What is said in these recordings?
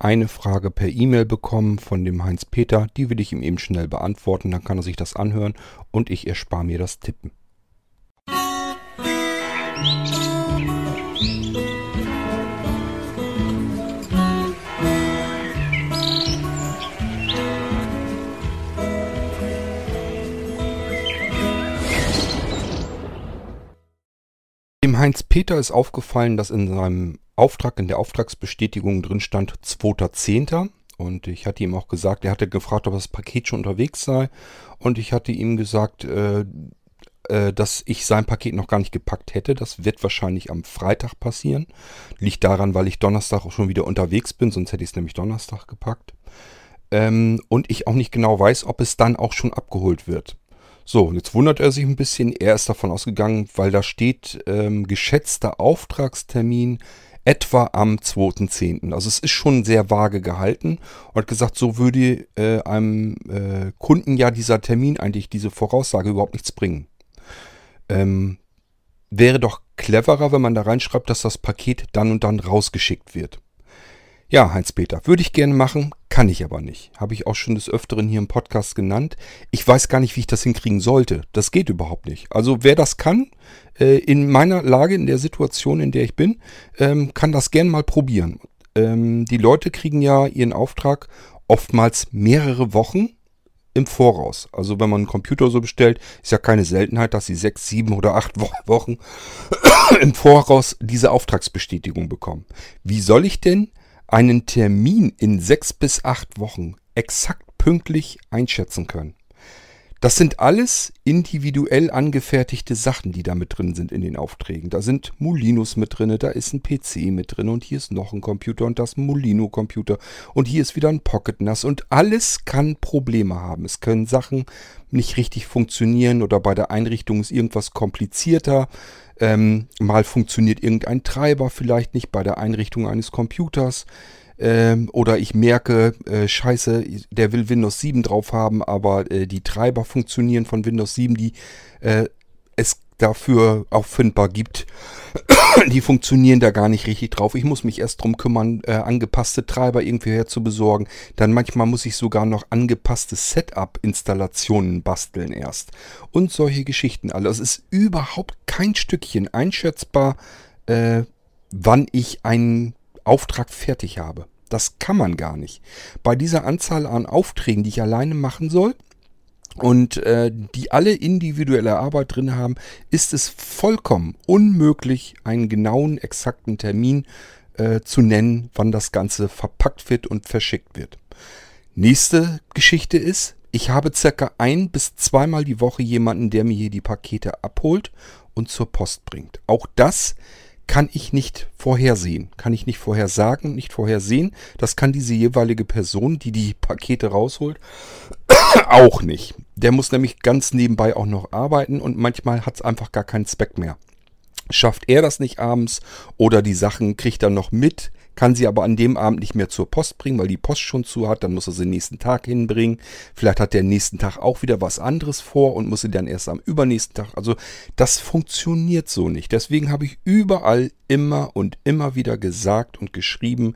eine Frage per E-Mail bekommen von dem Heinz-Peter. Die will ich ihm eben schnell beantworten. Dann kann er sich das anhören und ich erspare mir das Tippen. Dem Heinz-Peter ist aufgefallen, dass in seinem Auftrag, in der Auftragsbestätigung drin stand 2.10. Und ich hatte ihm auch gesagt, er hatte gefragt, ob das Paket schon unterwegs sei. Und ich hatte ihm gesagt, äh, äh, dass ich sein Paket noch gar nicht gepackt hätte. Das wird wahrscheinlich am Freitag passieren. Liegt daran, weil ich Donnerstag auch schon wieder unterwegs bin, sonst hätte ich es nämlich Donnerstag gepackt. Ähm, und ich auch nicht genau weiß, ob es dann auch schon abgeholt wird. So, jetzt wundert er sich ein bisschen. Er ist davon ausgegangen, weil da steht ähm, geschätzter Auftragstermin etwa am 2.10. Also es ist schon sehr vage gehalten und gesagt, so würde äh, einem äh, Kunden ja dieser Termin eigentlich, diese Voraussage überhaupt nichts bringen. Ähm, wäre doch cleverer, wenn man da reinschreibt, dass das Paket dann und dann rausgeschickt wird. Ja, Heinz-Peter, würde ich gerne machen, kann ich aber nicht. Habe ich auch schon des Öfteren hier im Podcast genannt. Ich weiß gar nicht, wie ich das hinkriegen sollte. Das geht überhaupt nicht. Also wer das kann, äh, in meiner Lage, in der Situation, in der ich bin, ähm, kann das gern mal probieren. Ähm, die Leute kriegen ja ihren Auftrag oftmals mehrere Wochen im Voraus. Also wenn man einen Computer so bestellt, ist ja keine Seltenheit, dass sie sechs, sieben oder acht Wochen im Voraus diese Auftragsbestätigung bekommen. Wie soll ich denn einen Termin in sechs bis acht Wochen exakt pünktlich einschätzen können. Das sind alles individuell angefertigte Sachen, die da mit drin sind in den Aufträgen. Da sind Molinos mit drin, da ist ein PC mit drin und hier ist noch ein Computer und das Molino-Computer und hier ist wieder ein Pocket NAS und alles kann Probleme haben. Es können Sachen nicht richtig funktionieren oder bei der Einrichtung ist irgendwas komplizierter. Ähm, mal funktioniert irgendein Treiber vielleicht nicht bei der Einrichtung eines Computers. Ähm, oder ich merke, äh, scheiße, der will Windows 7 drauf haben, aber äh, die Treiber funktionieren von Windows 7, die äh, es dafür auffindbar gibt, die funktionieren da gar nicht richtig drauf. Ich muss mich erst drum kümmern, äh, angepasste Treiber irgendwie herzubesorgen. Dann manchmal muss ich sogar noch angepasste Setup-Installationen basteln erst. Und solche Geschichten alle. Es ist überhaupt kein Stückchen einschätzbar, äh, wann ich einen Auftrag fertig habe. Das kann man gar nicht. Bei dieser Anzahl an Aufträgen, die ich alleine machen soll, und äh, die alle individuelle Arbeit drin haben, ist es vollkommen unmöglich, einen genauen, exakten Termin äh, zu nennen, wann das Ganze verpackt wird und verschickt wird. Nächste Geschichte ist, ich habe circa ein bis zweimal die Woche jemanden, der mir hier die Pakete abholt und zur Post bringt. Auch das kann ich nicht vorhersehen, kann ich nicht vorhersagen, nicht vorhersehen. Das kann diese jeweilige Person, die die Pakete rausholt, auch nicht. Der muss nämlich ganz nebenbei auch noch arbeiten und manchmal hat es einfach gar keinen Zweck mehr. Schafft er das nicht abends oder die Sachen kriegt er noch mit, kann sie aber an dem Abend nicht mehr zur Post bringen, weil die Post schon zu hat, dann muss er sie den nächsten Tag hinbringen. Vielleicht hat der nächsten Tag auch wieder was anderes vor und muss sie dann erst am übernächsten Tag. Also das funktioniert so nicht. Deswegen habe ich überall immer und immer wieder gesagt und geschrieben,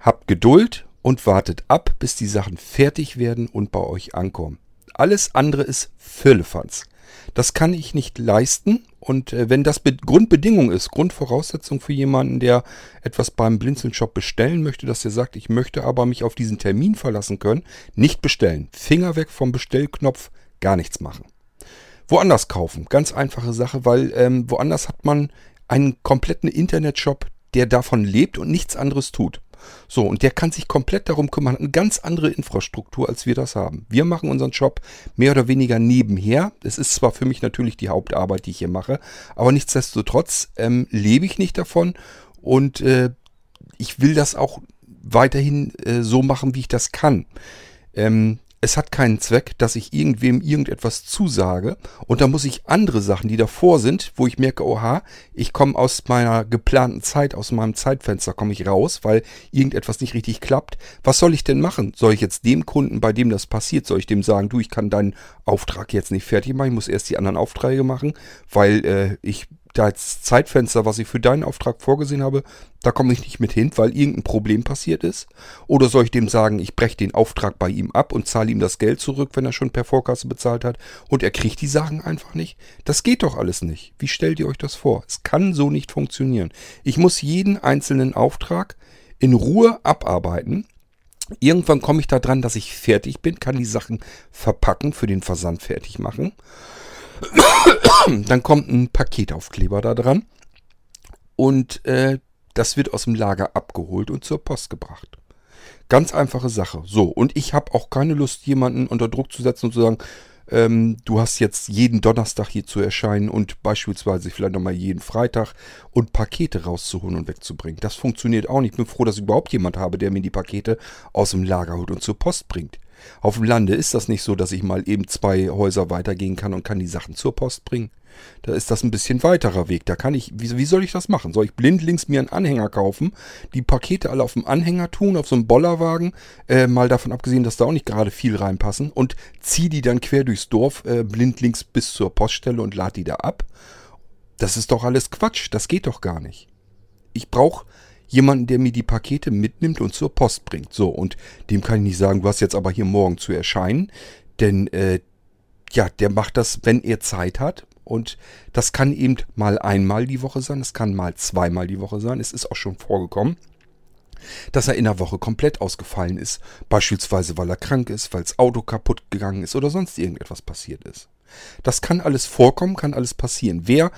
habt Geduld und wartet ab, bis die Sachen fertig werden und bei euch ankommen. Alles andere ist Firlefanz. Das kann ich nicht leisten. Und äh, wenn das Be Grundbedingung ist, Grundvoraussetzung für jemanden, der etwas beim Blinzeln-Shop bestellen möchte, dass er sagt, ich möchte aber mich auf diesen Termin verlassen können, nicht bestellen. Finger weg vom Bestellknopf, gar nichts machen. Woanders kaufen, ganz einfache Sache, weil ähm, woanders hat man einen kompletten Internetshop, der davon lebt und nichts anderes tut. So, und der kann sich komplett darum kümmern, eine ganz andere Infrastruktur, als wir das haben. Wir machen unseren Job mehr oder weniger nebenher. Es ist zwar für mich natürlich die Hauptarbeit, die ich hier mache, aber nichtsdestotrotz ähm, lebe ich nicht davon und äh, ich will das auch weiterhin äh, so machen, wie ich das kann. Ähm, es hat keinen Zweck, dass ich irgendwem irgendetwas zusage und dann muss ich andere Sachen, die davor sind, wo ich merke, oha, ich komme aus meiner geplanten Zeit, aus meinem Zeitfenster komme ich raus, weil irgendetwas nicht richtig klappt. Was soll ich denn machen? Soll ich jetzt dem Kunden, bei dem das passiert, soll ich dem sagen, du, ich kann deinen Auftrag jetzt nicht fertig machen, ich muss erst die anderen Aufträge machen, weil äh, ich das Zeitfenster, was ich für deinen Auftrag vorgesehen habe, da komme ich nicht mit hin, weil irgendein Problem passiert ist? Oder soll ich dem sagen, ich breche den Auftrag bei ihm ab und zahle ihm das Geld zurück, wenn er schon per Vorkasse bezahlt hat und er kriegt die Sachen einfach nicht? Das geht doch alles nicht. Wie stellt ihr euch das vor? Es kann so nicht funktionieren. Ich muss jeden einzelnen Auftrag in Ruhe abarbeiten. Irgendwann komme ich da dran, dass ich fertig bin, kann die Sachen verpacken, für den Versand fertig machen. Dann kommt ein Paketaufkleber da dran und äh, das wird aus dem Lager abgeholt und zur Post gebracht. Ganz einfache Sache. So, und ich habe auch keine Lust, jemanden unter Druck zu setzen und zu sagen, ähm, du hast jetzt jeden Donnerstag hier zu erscheinen und beispielsweise vielleicht nochmal jeden Freitag und Pakete rauszuholen und wegzubringen. Das funktioniert auch nicht. Ich bin froh, dass ich überhaupt jemand habe, der mir die Pakete aus dem Lager holt und zur Post bringt. Auf dem Lande ist das nicht so, dass ich mal eben zwei Häuser weitergehen kann und kann die Sachen zur Post bringen. Da ist das ein bisschen weiterer Weg. Da kann ich, wie, wie soll ich das machen? Soll ich blindlings mir einen Anhänger kaufen, die Pakete alle auf dem Anhänger tun, auf so einem Bollerwagen, äh, mal davon abgesehen, dass da auch nicht gerade viel reinpassen und zieh die dann quer durchs Dorf äh, blindlings bis zur Poststelle und lad die da ab? Das ist doch alles Quatsch. Das geht doch gar nicht. Ich brauche jemanden, der mir die Pakete mitnimmt und zur Post bringt. So, und dem kann ich nicht sagen, du hast jetzt aber hier morgen zu erscheinen, denn äh, ja, der macht das, wenn er Zeit hat. Und das kann eben mal einmal die Woche sein, es kann mal zweimal die Woche sein. Es ist auch schon vorgekommen, dass er in der Woche komplett ausgefallen ist. Beispielsweise, weil er krank ist, weil das Auto kaputt gegangen ist oder sonst irgendetwas passiert ist. Das kann alles vorkommen, kann alles passieren. Wer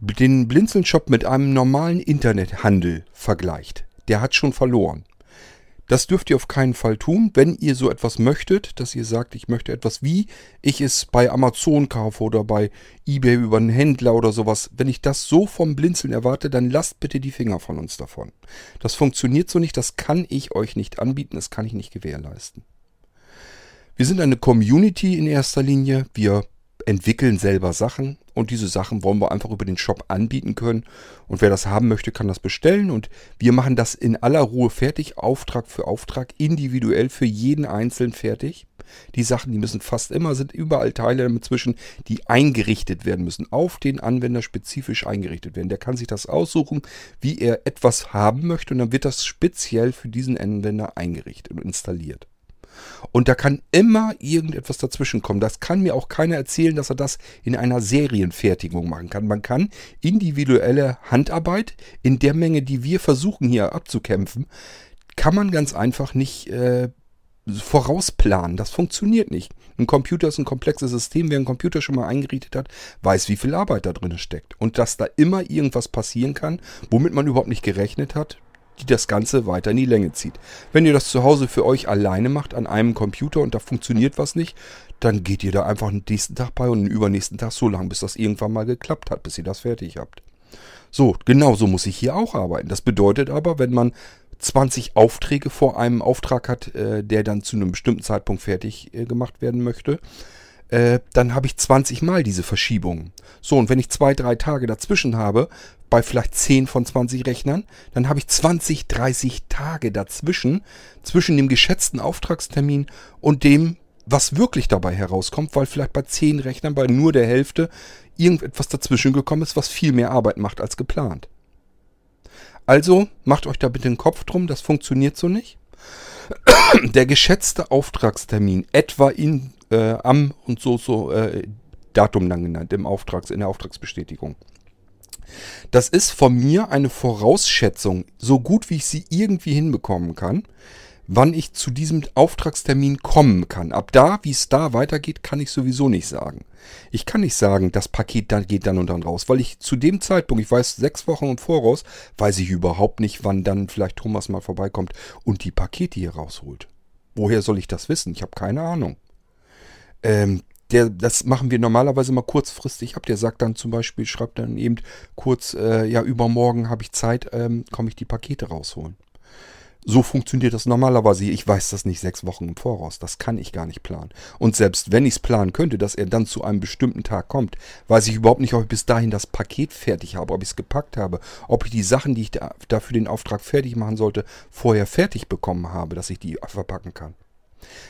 den Blinzeln-Shop mit einem normalen Internethandel vergleicht, der hat schon verloren. Das dürft ihr auf keinen Fall tun, wenn ihr so etwas möchtet, dass ihr sagt, ich möchte etwas wie ich es bei Amazon kaufe oder bei eBay über einen Händler oder sowas. Wenn ich das so vom Blinzeln erwarte, dann lasst bitte die Finger von uns davon. Das funktioniert so nicht, das kann ich euch nicht anbieten, das kann ich nicht gewährleisten. Wir sind eine Community in erster Linie. Wir entwickeln selber Sachen und diese Sachen wollen wir einfach über den Shop anbieten können. Und wer das haben möchte, kann das bestellen. Und wir machen das in aller Ruhe fertig, Auftrag für Auftrag, individuell für jeden einzelnen fertig. Die Sachen, die müssen fast immer, sind überall Teile damit zwischen, die eingerichtet werden müssen, auf den Anwender spezifisch eingerichtet werden. Der kann sich das aussuchen, wie er etwas haben möchte und dann wird das speziell für diesen Anwender eingerichtet und installiert. Und da kann immer irgendetwas dazwischen kommen. Das kann mir auch keiner erzählen, dass er das in einer Serienfertigung machen kann. Man kann individuelle Handarbeit in der Menge, die wir versuchen hier abzukämpfen, kann man ganz einfach nicht äh, vorausplanen. Das funktioniert nicht. Ein Computer ist ein komplexes System. Wer einen Computer schon mal eingerichtet hat, weiß, wie viel Arbeit da drin steckt. Und dass da immer irgendwas passieren kann, womit man überhaupt nicht gerechnet hat, die das Ganze weiter in die Länge zieht. Wenn ihr das zu Hause für euch alleine macht an einem Computer und da funktioniert was nicht, dann geht ihr da einfach einen nächsten Tag bei und einen übernächsten Tag so lange, bis das irgendwann mal geklappt hat, bis ihr das fertig habt. So, genau so muss ich hier auch arbeiten. Das bedeutet aber, wenn man 20 Aufträge vor einem Auftrag hat, äh, der dann zu einem bestimmten Zeitpunkt fertig äh, gemacht werden möchte, äh, dann habe ich 20 Mal diese Verschiebungen. So, und wenn ich zwei, drei Tage dazwischen habe, bei vielleicht 10 von 20 Rechnern, dann habe ich 20, 30 Tage dazwischen, zwischen dem geschätzten Auftragstermin und dem, was wirklich dabei herauskommt, weil vielleicht bei 10 Rechnern, bei nur der Hälfte, irgendetwas dazwischen gekommen ist, was viel mehr Arbeit macht als geplant. Also macht euch da bitte den Kopf drum, das funktioniert so nicht. Der geschätzte Auftragstermin, etwa in, äh, am und so so äh, Datum dann genannt, im Auftrags, in der Auftragsbestätigung. Das ist von mir eine Vorausschätzung, so gut wie ich sie irgendwie hinbekommen kann, wann ich zu diesem Auftragstermin kommen kann. Ab da, wie es da weitergeht, kann ich sowieso nicht sagen. Ich kann nicht sagen, das Paket dann geht dann und dann raus, weil ich zu dem Zeitpunkt, ich weiß sechs Wochen im Voraus, weiß ich überhaupt nicht, wann dann vielleicht Thomas mal vorbeikommt und die Pakete hier rausholt. Woher soll ich das wissen? Ich habe keine Ahnung. Ähm, der, das machen wir normalerweise mal kurzfristig ab. Der sagt dann zum Beispiel, schreibt dann eben kurz, äh, ja, übermorgen habe ich Zeit, ähm, komme ich die Pakete rausholen. So funktioniert das normalerweise. Ich weiß das nicht sechs Wochen im Voraus. Das kann ich gar nicht planen. Und selbst wenn ich es planen könnte, dass er dann zu einem bestimmten Tag kommt, weiß ich überhaupt nicht, ob ich bis dahin das Paket fertig habe, ob ich es gepackt habe, ob ich die Sachen, die ich da, dafür den Auftrag fertig machen sollte, vorher fertig bekommen habe, dass ich die verpacken kann.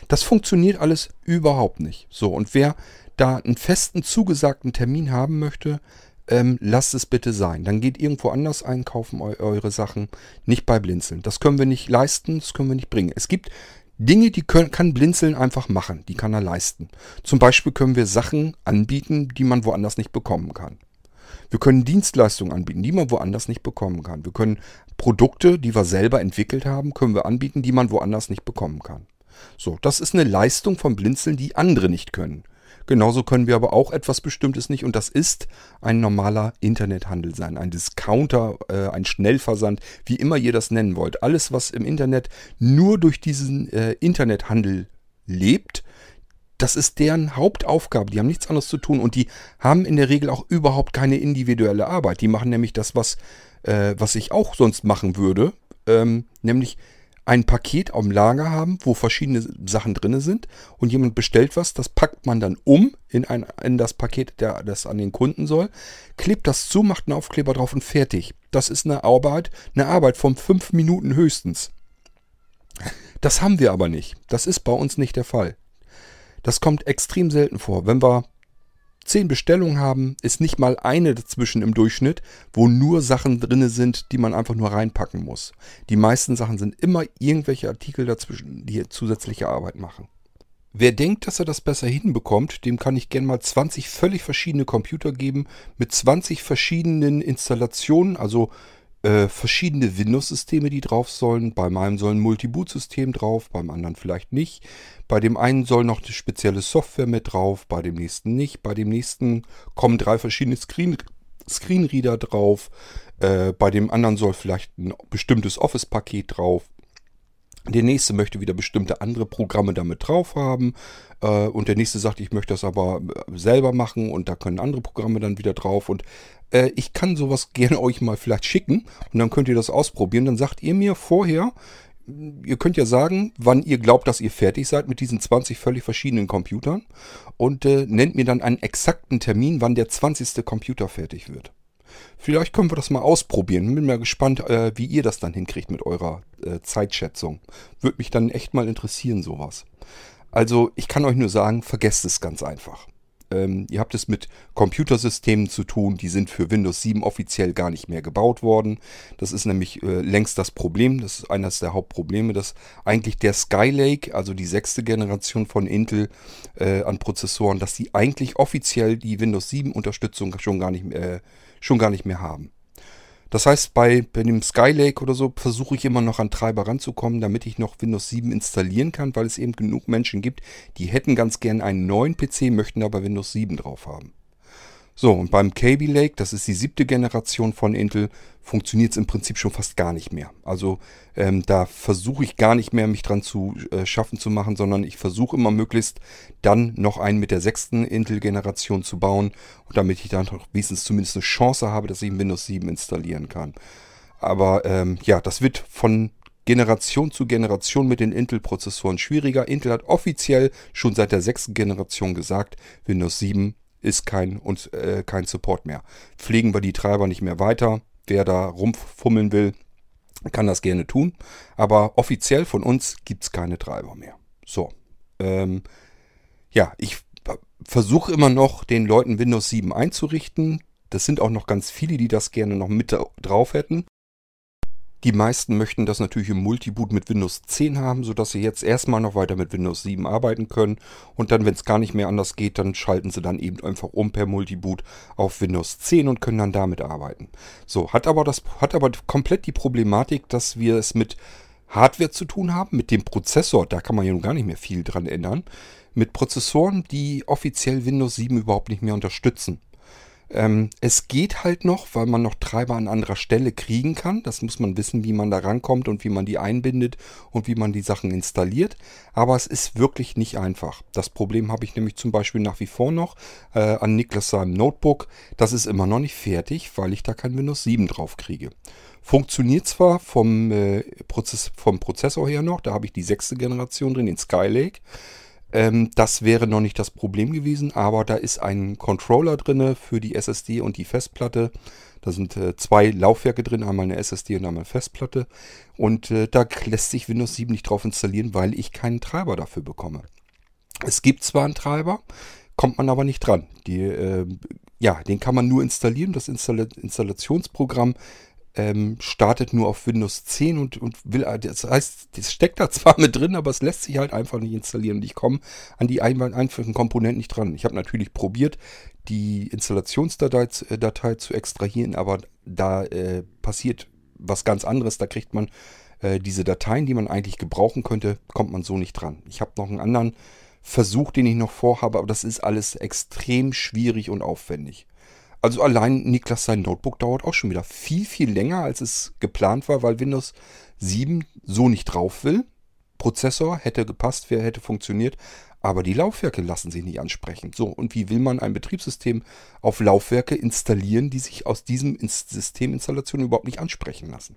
Das funktioniert alles überhaupt nicht. So, und wer da einen festen zugesagten Termin haben möchte, ähm, lasst es bitte sein. Dann geht irgendwo anders einkaufen eu eure Sachen, nicht bei Blinzeln. Das können wir nicht leisten, das können wir nicht bringen. Es gibt Dinge, die können, kann Blinzeln einfach machen, die kann er leisten. Zum Beispiel können wir Sachen anbieten, die man woanders nicht bekommen kann. Wir können Dienstleistungen anbieten, die man woanders nicht bekommen kann. Wir können Produkte, die wir selber entwickelt haben, können wir anbieten, die man woanders nicht bekommen kann. So, das ist eine Leistung von Blinzeln, die andere nicht können. Genauso können wir aber auch etwas Bestimmtes nicht und das ist ein normaler Internethandel sein, ein Discounter, äh, ein Schnellversand, wie immer ihr das nennen wollt. Alles, was im Internet nur durch diesen äh, Internethandel lebt, das ist deren Hauptaufgabe. Die haben nichts anderes zu tun und die haben in der Regel auch überhaupt keine individuelle Arbeit. Die machen nämlich das, was, äh, was ich auch sonst machen würde, ähm, nämlich ein Paket am Lager haben, wo verschiedene Sachen drin sind und jemand bestellt was, das packt man dann um in, ein, in das Paket, der, das an den Kunden soll, klebt das zu, macht einen Aufkleber drauf und fertig. Das ist eine Arbeit, eine Arbeit von fünf Minuten höchstens. Das haben wir aber nicht. Das ist bei uns nicht der Fall. Das kommt extrem selten vor. Wenn wir zehn Bestellungen haben, ist nicht mal eine dazwischen im Durchschnitt, wo nur Sachen drin sind, die man einfach nur reinpacken muss. Die meisten Sachen sind immer irgendwelche Artikel dazwischen, die zusätzliche Arbeit machen. Wer denkt, dass er das besser hinbekommt, dem kann ich gerne mal 20 völlig verschiedene Computer geben mit 20 verschiedenen Installationen, also äh, verschiedene Windows-Systeme, die drauf sollen. Bei meinem soll ein Multi-Boot-System drauf, beim anderen vielleicht nicht. Bei dem einen soll noch eine spezielle Software mit drauf, bei dem nächsten nicht. Bei dem nächsten kommen drei verschiedene Screen Screenreader drauf. Äh, bei dem anderen soll vielleicht ein bestimmtes Office-Paket drauf. Der nächste möchte wieder bestimmte andere Programme damit drauf haben. Äh, und der nächste sagt, ich möchte das aber selber machen und da können andere Programme dann wieder drauf. Und äh, ich kann sowas gerne euch mal vielleicht schicken und dann könnt ihr das ausprobieren. Dann sagt ihr mir vorher, ihr könnt ja sagen, wann ihr glaubt, dass ihr fertig seid mit diesen 20 völlig verschiedenen Computern und äh, nennt mir dann einen exakten Termin, wann der 20. Computer fertig wird. Vielleicht können wir das mal ausprobieren. Bin mal gespannt, äh, wie ihr das dann hinkriegt mit eurer äh, Zeitschätzung. Würde mich dann echt mal interessieren, sowas. Also, ich kann euch nur sagen, vergesst es ganz einfach. Ähm, ihr habt es mit Computersystemen zu tun, die sind für Windows 7 offiziell gar nicht mehr gebaut worden. Das ist nämlich äh, längst das Problem. Das ist eines der Hauptprobleme, dass eigentlich der Skylake, also die sechste Generation von Intel äh, an Prozessoren, dass die eigentlich offiziell die Windows 7 Unterstützung schon gar nicht äh, schon gar nicht mehr haben. Das heißt, bei, bei dem Skylake oder so versuche ich immer noch an Treiber ranzukommen, damit ich noch Windows 7 installieren kann, weil es eben genug Menschen gibt, die hätten ganz gern einen neuen PC, möchten aber Windows 7 drauf haben. So, und beim Kaby Lake, das ist die siebte Generation von Intel, funktioniert es im Prinzip schon fast gar nicht mehr. Also ähm, da versuche ich gar nicht mehr, mich dran zu äh, schaffen zu machen, sondern ich versuche immer möglichst dann noch einen mit der sechsten Intel-Generation zu bauen, damit ich dann doch wenigstens zumindest eine Chance habe, dass ich Windows 7 installieren kann. Aber ähm, ja, das wird von Generation zu Generation mit den Intel-Prozessoren schwieriger. Intel hat offiziell schon seit der sechsten Generation gesagt, Windows 7 ist kein, und, äh, kein Support mehr. Pflegen wir die Treiber nicht mehr weiter. Wer da rumfummeln will, kann das gerne tun. Aber offiziell von uns gibt es keine Treiber mehr. So. Ähm, ja, ich versuche immer noch den Leuten Windows 7 einzurichten. Das sind auch noch ganz viele, die das gerne noch mit drauf hätten. Die meisten möchten das natürlich im Multiboot mit Windows 10 haben, sodass sie jetzt erstmal noch weiter mit Windows 7 arbeiten können. Und dann, wenn es gar nicht mehr anders geht, dann schalten sie dann eben einfach um per Multiboot auf Windows 10 und können dann damit arbeiten. So, hat aber, das, hat aber komplett die Problematik, dass wir es mit Hardware zu tun haben, mit dem Prozessor. Da kann man ja nun gar nicht mehr viel dran ändern. Mit Prozessoren, die offiziell Windows 7 überhaupt nicht mehr unterstützen. Ähm, es geht halt noch, weil man noch Treiber an anderer Stelle kriegen kann. Das muss man wissen, wie man da rankommt und wie man die einbindet und wie man die Sachen installiert. Aber es ist wirklich nicht einfach. Das Problem habe ich nämlich zum Beispiel nach wie vor noch äh, an Niklas seinem Notebook. Das ist immer noch nicht fertig, weil ich da kein Windows 7 drauf kriege. Funktioniert zwar vom, äh, Prozess, vom Prozessor her noch, da habe ich die sechste Generation drin, den Skylake. Ähm, das wäre noch nicht das Problem gewesen, aber da ist ein Controller drin für die SSD und die Festplatte. Da sind äh, zwei Laufwerke drin, einmal eine SSD und einmal eine Festplatte. Und äh, da lässt sich Windows 7 nicht drauf installieren, weil ich keinen Treiber dafür bekomme. Es gibt zwar einen Treiber, kommt man aber nicht dran. Die, äh, ja, den kann man nur installieren. Das Install Installationsprogramm ähm, startet nur auf Windows 10 und, und will, äh, das heißt, das steckt da zwar mit drin, aber es lässt sich halt einfach nicht installieren. Und ich komme an die einfachen Komponenten nicht dran. Ich habe natürlich probiert, die Installationsdatei Datei zu extrahieren, aber da äh, passiert was ganz anderes. Da kriegt man äh, diese Dateien, die man eigentlich gebrauchen könnte, kommt man so nicht dran. Ich habe noch einen anderen Versuch, den ich noch vorhabe, aber das ist alles extrem schwierig und aufwendig. Also allein Niklas sein Notebook dauert auch schon wieder viel, viel länger, als es geplant war, weil Windows 7 so nicht drauf will. Prozessor hätte gepasst, wer hätte funktioniert, aber die Laufwerke lassen sich nicht ansprechen. So, und wie will man ein Betriebssystem auf Laufwerke installieren, die sich aus diesem Systeminstallation überhaupt nicht ansprechen lassen?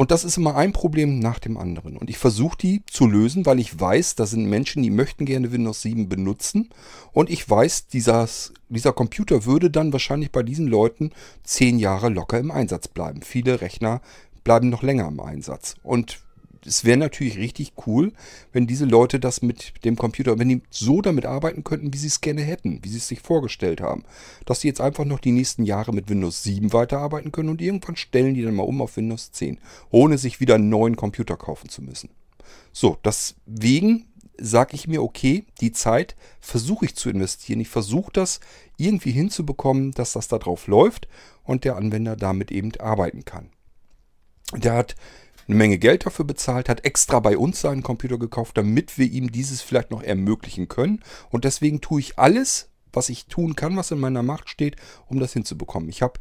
Und das ist immer ein Problem nach dem anderen. Und ich versuche die zu lösen, weil ich weiß, da sind Menschen, die möchten gerne Windows 7 benutzen. Und ich weiß, dieses, dieser Computer würde dann wahrscheinlich bei diesen Leuten zehn Jahre locker im Einsatz bleiben. Viele Rechner bleiben noch länger im Einsatz. Und es wäre natürlich richtig cool, wenn diese Leute das mit dem Computer, wenn die so damit arbeiten könnten, wie sie es gerne hätten, wie sie es sich vorgestellt haben. Dass sie jetzt einfach noch die nächsten Jahre mit Windows 7 weiterarbeiten können und irgendwann stellen die dann mal um auf Windows 10, ohne sich wieder einen neuen Computer kaufen zu müssen. So, deswegen sage ich mir, okay, die Zeit versuche ich zu investieren. Ich versuche das irgendwie hinzubekommen, dass das da drauf läuft und der Anwender damit eben arbeiten kann. Der hat eine Menge Geld dafür bezahlt, hat extra bei uns seinen Computer gekauft, damit wir ihm dieses vielleicht noch ermöglichen können. Und deswegen tue ich alles, was ich tun kann, was in meiner Macht steht, um das hinzubekommen. Ich habe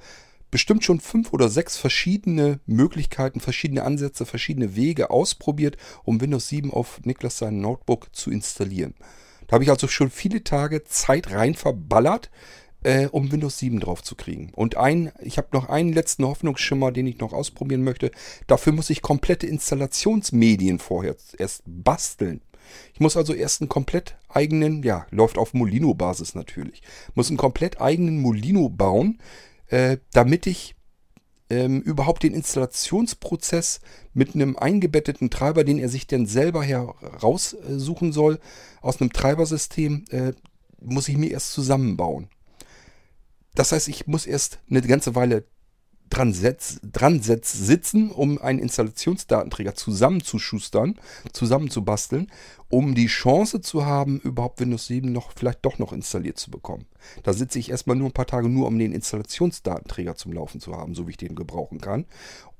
bestimmt schon fünf oder sechs verschiedene Möglichkeiten, verschiedene Ansätze, verschiedene Wege ausprobiert, um Windows 7 auf Niklas sein Notebook zu installieren. Da habe ich also schon viele Tage Zeit rein verballert, äh, um Windows 7 drauf zu kriegen. Und ein, ich habe noch einen letzten Hoffnungsschimmer, den ich noch ausprobieren möchte. Dafür muss ich komplette Installationsmedien vorher erst basteln. Ich muss also erst einen komplett eigenen, ja, läuft auf Molino-Basis natürlich, muss einen komplett eigenen Molino bauen, äh, damit ich ähm, überhaupt den Installationsprozess mit einem eingebetteten Treiber, den er sich dann selber heraussuchen soll, aus einem Treibersystem, äh, muss ich mir erst zusammenbauen. Das heißt, ich muss erst eine ganze Weile dran, setz, dran setz, sitzen, um einen Installationsdatenträger zusammenzuschustern, zusammenzubasteln, um die Chance zu haben, überhaupt Windows 7 noch vielleicht doch noch installiert zu bekommen. Da sitze ich erstmal nur ein paar Tage nur, um den Installationsdatenträger zum Laufen zu haben, so wie ich den gebrauchen kann.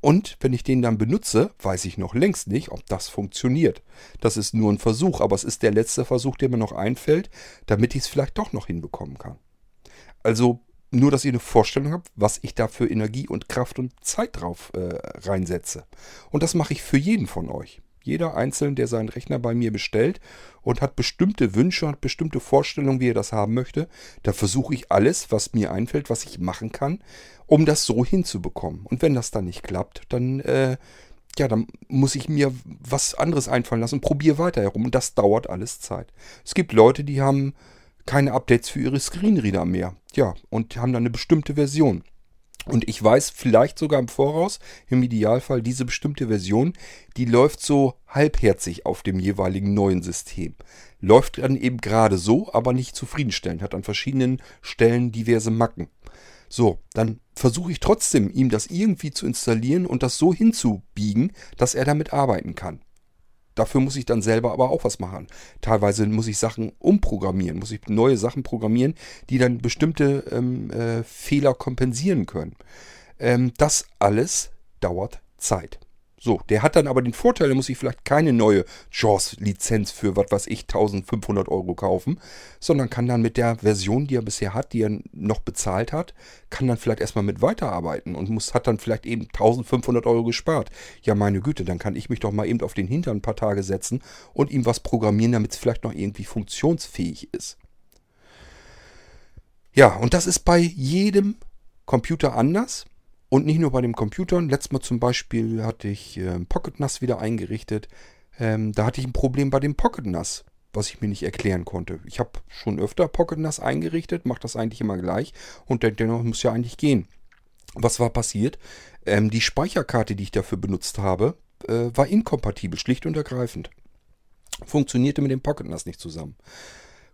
Und wenn ich den dann benutze, weiß ich noch längst nicht, ob das funktioniert. Das ist nur ein Versuch, aber es ist der letzte Versuch, der mir noch einfällt, damit ich es vielleicht doch noch hinbekommen kann. Also nur, dass ihr eine Vorstellung habt, was ich da für Energie und Kraft und Zeit drauf äh, reinsetze. Und das mache ich für jeden von euch. Jeder Einzelne, der seinen Rechner bei mir bestellt und hat bestimmte Wünsche, hat bestimmte Vorstellungen, wie er das haben möchte, da versuche ich alles, was mir einfällt, was ich machen kann, um das so hinzubekommen. Und wenn das dann nicht klappt, dann, äh, ja, dann muss ich mir was anderes einfallen lassen und probiere weiter herum. Und das dauert alles Zeit. Es gibt Leute, die haben keine Updates für ihre Screenreader mehr. Ja, und haben dann eine bestimmte Version. Und ich weiß vielleicht sogar im Voraus, im Idealfall, diese bestimmte Version, die läuft so halbherzig auf dem jeweiligen neuen System. Läuft dann eben gerade so, aber nicht zufriedenstellend, hat an verschiedenen Stellen diverse Macken. So, dann versuche ich trotzdem, ihm das irgendwie zu installieren und das so hinzubiegen, dass er damit arbeiten kann. Dafür muss ich dann selber aber auch was machen. Teilweise muss ich Sachen umprogrammieren, muss ich neue Sachen programmieren, die dann bestimmte ähm, äh, Fehler kompensieren können. Ähm, das alles dauert Zeit. So, der hat dann aber den Vorteil, er muss sich vielleicht keine neue JAWS-Lizenz für, was weiß ich, 1500 Euro kaufen, sondern kann dann mit der Version, die er bisher hat, die er noch bezahlt hat, kann dann vielleicht erstmal mit weiterarbeiten und muss, hat dann vielleicht eben 1500 Euro gespart. Ja, meine Güte, dann kann ich mich doch mal eben auf den Hintern ein paar Tage setzen und ihm was programmieren, damit es vielleicht noch irgendwie funktionsfähig ist. Ja, und das ist bei jedem Computer anders. Und nicht nur bei den Computern. Letztes Mal zum Beispiel hatte ich äh, Pocket NAS wieder eingerichtet. Ähm, da hatte ich ein Problem bei dem Pocket NAS, was ich mir nicht erklären konnte. Ich habe schon öfter Pocket NAS eingerichtet, mache das eigentlich immer gleich und dennoch muss ja eigentlich gehen. Was war passiert? Ähm, die Speicherkarte, die ich dafür benutzt habe, äh, war inkompatibel, schlicht und ergreifend. Funktionierte mit dem Pocket NAS nicht zusammen.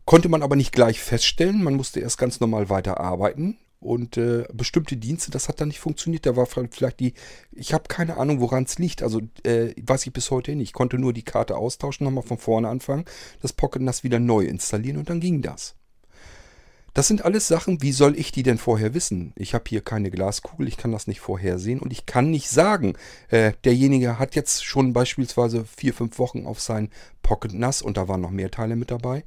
Konnte man aber nicht gleich feststellen. Man musste erst ganz normal weiterarbeiten. Und äh, bestimmte Dienste, das hat dann nicht funktioniert. Da war vielleicht die, ich habe keine Ahnung, woran es liegt. Also äh, weiß ich bis heute nicht. Ich konnte nur die Karte austauschen, nochmal von vorne anfangen, das Pocket NAS wieder neu installieren und dann ging das. Das sind alles Sachen, wie soll ich die denn vorher wissen? Ich habe hier keine Glaskugel, ich kann das nicht vorhersehen und ich kann nicht sagen, äh, derjenige hat jetzt schon beispielsweise vier, fünf Wochen auf sein Pocket NAS und da waren noch mehr Teile mit dabei.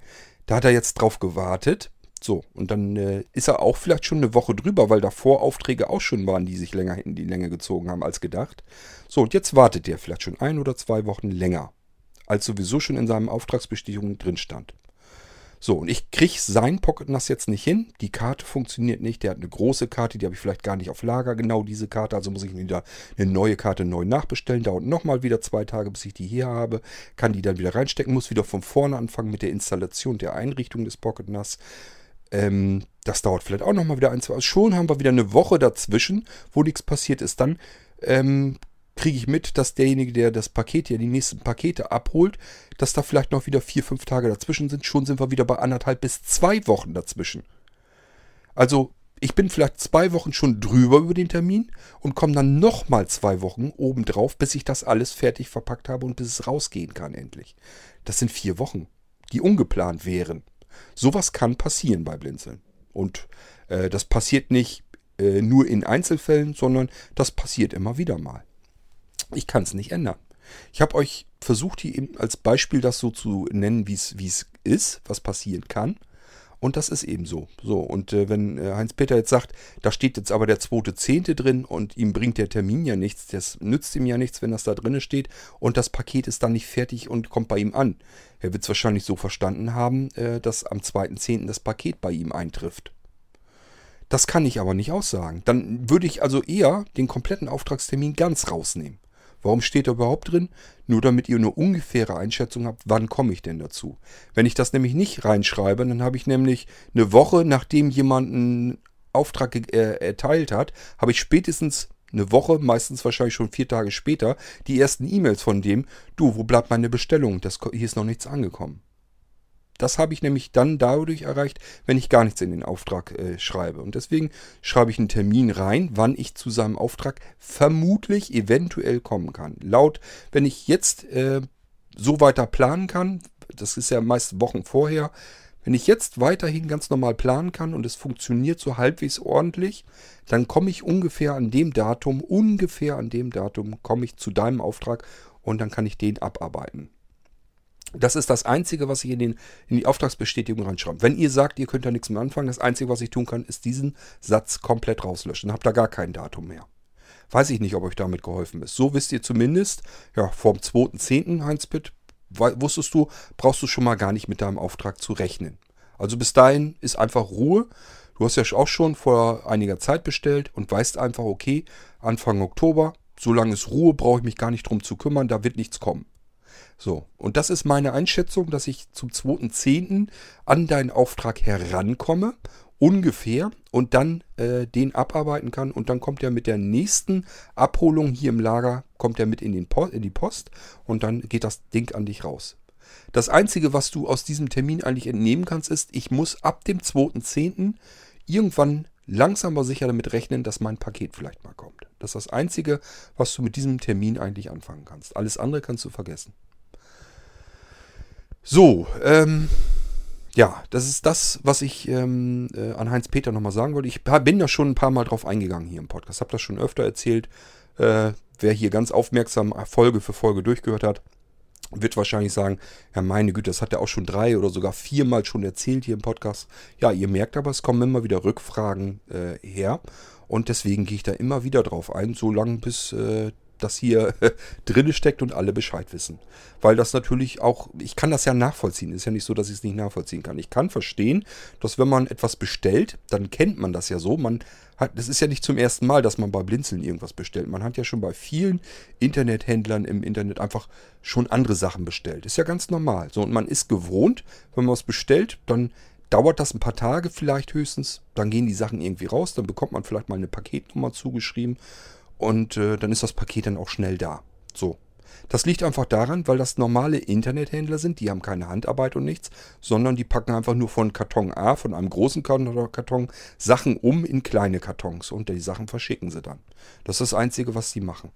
Da hat er jetzt drauf gewartet. So, und dann äh, ist er auch vielleicht schon eine Woche drüber, weil davor Aufträge auch schon waren, die sich länger in die Länge gezogen haben als gedacht. So, und jetzt wartet der vielleicht schon ein oder zwei Wochen länger, als sowieso schon in seinem Auftragsbestätigung drin stand. So, und ich kriege sein Pocket NAS jetzt nicht hin. Die Karte funktioniert nicht. Der hat eine große Karte, die habe ich vielleicht gar nicht auf Lager, genau diese Karte. Also muss ich wieder eine neue Karte neu nachbestellen. Dauert nochmal wieder zwei Tage, bis ich die hier habe. Kann die dann wieder reinstecken, muss wieder von vorne anfangen mit der Installation der Einrichtung des Pocket NAS. Ähm, das dauert vielleicht auch nochmal wieder ein, zwei. Schon haben wir wieder eine Woche dazwischen, wo nichts passiert ist. Dann ähm, kriege ich mit, dass derjenige, der das Paket hier, die nächsten Pakete abholt, dass da vielleicht noch wieder vier, fünf Tage dazwischen sind. Schon sind wir wieder bei anderthalb bis zwei Wochen dazwischen. Also ich bin vielleicht zwei Wochen schon drüber über den Termin und komme dann nochmal zwei Wochen obendrauf, bis ich das alles fertig verpackt habe und bis es rausgehen kann endlich. Das sind vier Wochen, die ungeplant wären. Sowas kann passieren bei Blinzeln. Und äh, das passiert nicht äh, nur in Einzelfällen, sondern das passiert immer wieder mal. Ich kann es nicht ändern. Ich habe euch versucht, hier eben als Beispiel das so zu nennen, wie es ist, was passieren kann. Und das ist eben so. So, und äh, wenn äh, Heinz-Peter jetzt sagt, da steht jetzt aber der zweite Zehnte drin und ihm bringt der Termin ja nichts, das nützt ihm ja nichts, wenn das da drin steht und das Paket ist dann nicht fertig und kommt bei ihm an. Er wird es wahrscheinlich so verstanden haben, äh, dass am 2.10. das Paket bei ihm eintrifft. Das kann ich aber nicht aussagen. Dann würde ich also eher den kompletten Auftragstermin ganz rausnehmen. Warum steht er überhaupt drin? Nur damit ihr eine ungefähre Einschätzung habt, wann komme ich denn dazu. Wenn ich das nämlich nicht reinschreibe, dann habe ich nämlich eine Woche, nachdem jemand einen Auftrag äh, erteilt hat, habe ich spätestens eine Woche, meistens wahrscheinlich schon vier Tage später, die ersten E-Mails von dem, du, wo bleibt meine Bestellung? Das, hier ist noch nichts angekommen. Das habe ich nämlich dann dadurch erreicht, wenn ich gar nichts in den Auftrag äh, schreibe. Und deswegen schreibe ich einen Termin rein, wann ich zu seinem Auftrag vermutlich eventuell kommen kann. Laut, wenn ich jetzt äh, so weiter planen kann, das ist ja meist Wochen vorher, wenn ich jetzt weiterhin ganz normal planen kann und es funktioniert so halbwegs ordentlich, dann komme ich ungefähr an dem Datum, ungefähr an dem Datum komme ich zu deinem Auftrag und dann kann ich den abarbeiten. Das ist das Einzige, was ich in, den, in die Auftragsbestätigung reinschreibe. Wenn ihr sagt, ihr könnt da nichts mehr anfangen, das Einzige, was ich tun kann, ist diesen Satz komplett rauslöschen. Dann habt ihr gar kein Datum mehr. Weiß ich nicht, ob euch damit geholfen ist. So wisst ihr zumindest, ja, vom 2.10. Heinz-Pitt, wusstest du, brauchst du schon mal gar nicht mit deinem Auftrag zu rechnen. Also bis dahin ist einfach Ruhe. Du hast ja auch schon vor einiger Zeit bestellt und weißt einfach, okay, Anfang Oktober, solange es Ruhe, brauche ich mich gar nicht drum zu kümmern, da wird nichts kommen. So, und das ist meine Einschätzung, dass ich zum 2.10. an deinen Auftrag herankomme, ungefähr, und dann äh, den abarbeiten kann. Und dann kommt er mit der nächsten Abholung hier im Lager, kommt er mit in, den in die Post und dann geht das Ding an dich raus. Das Einzige, was du aus diesem Termin eigentlich entnehmen kannst, ist, ich muss ab dem 2.10. irgendwann langsam aber sicher damit rechnen, dass mein Paket vielleicht mal kommt. Das ist das Einzige, was du mit diesem Termin eigentlich anfangen kannst. Alles andere kannst du vergessen. So, ähm, ja, das ist das, was ich ähm, äh, an Heinz-Peter nochmal sagen wollte. Ich bin da schon ein paar Mal drauf eingegangen hier im Podcast. Hab das schon öfter erzählt. Äh, wer hier ganz aufmerksam Folge für Folge durchgehört hat, wird wahrscheinlich sagen, ja meine Güte, das hat er auch schon drei oder sogar viermal schon erzählt hier im Podcast. Ja, ihr merkt aber, es kommen immer wieder Rückfragen äh, her. Und deswegen gehe ich da immer wieder drauf ein, solange bis äh, das hier drin steckt und alle Bescheid wissen. Weil das natürlich auch, ich kann das ja nachvollziehen. Ist ja nicht so, dass ich es nicht nachvollziehen kann. Ich kann verstehen, dass wenn man etwas bestellt, dann kennt man das ja so. Man hat, das ist ja nicht zum ersten Mal, dass man bei Blinzeln irgendwas bestellt. Man hat ja schon bei vielen Internethändlern im Internet einfach schon andere Sachen bestellt. Ist ja ganz normal. So, und man ist gewohnt, wenn man was bestellt, dann dauert das ein paar Tage vielleicht höchstens. Dann gehen die Sachen irgendwie raus. Dann bekommt man vielleicht mal eine Paketnummer zugeschrieben und äh, dann ist das Paket dann auch schnell da. So. Das liegt einfach daran, weil das normale Internethändler sind, die haben keine Handarbeit und nichts, sondern die packen einfach nur von Karton A, von einem großen Karton, Sachen um in kleine Kartons und die Sachen verschicken sie dann. Das ist das Einzige, was sie machen.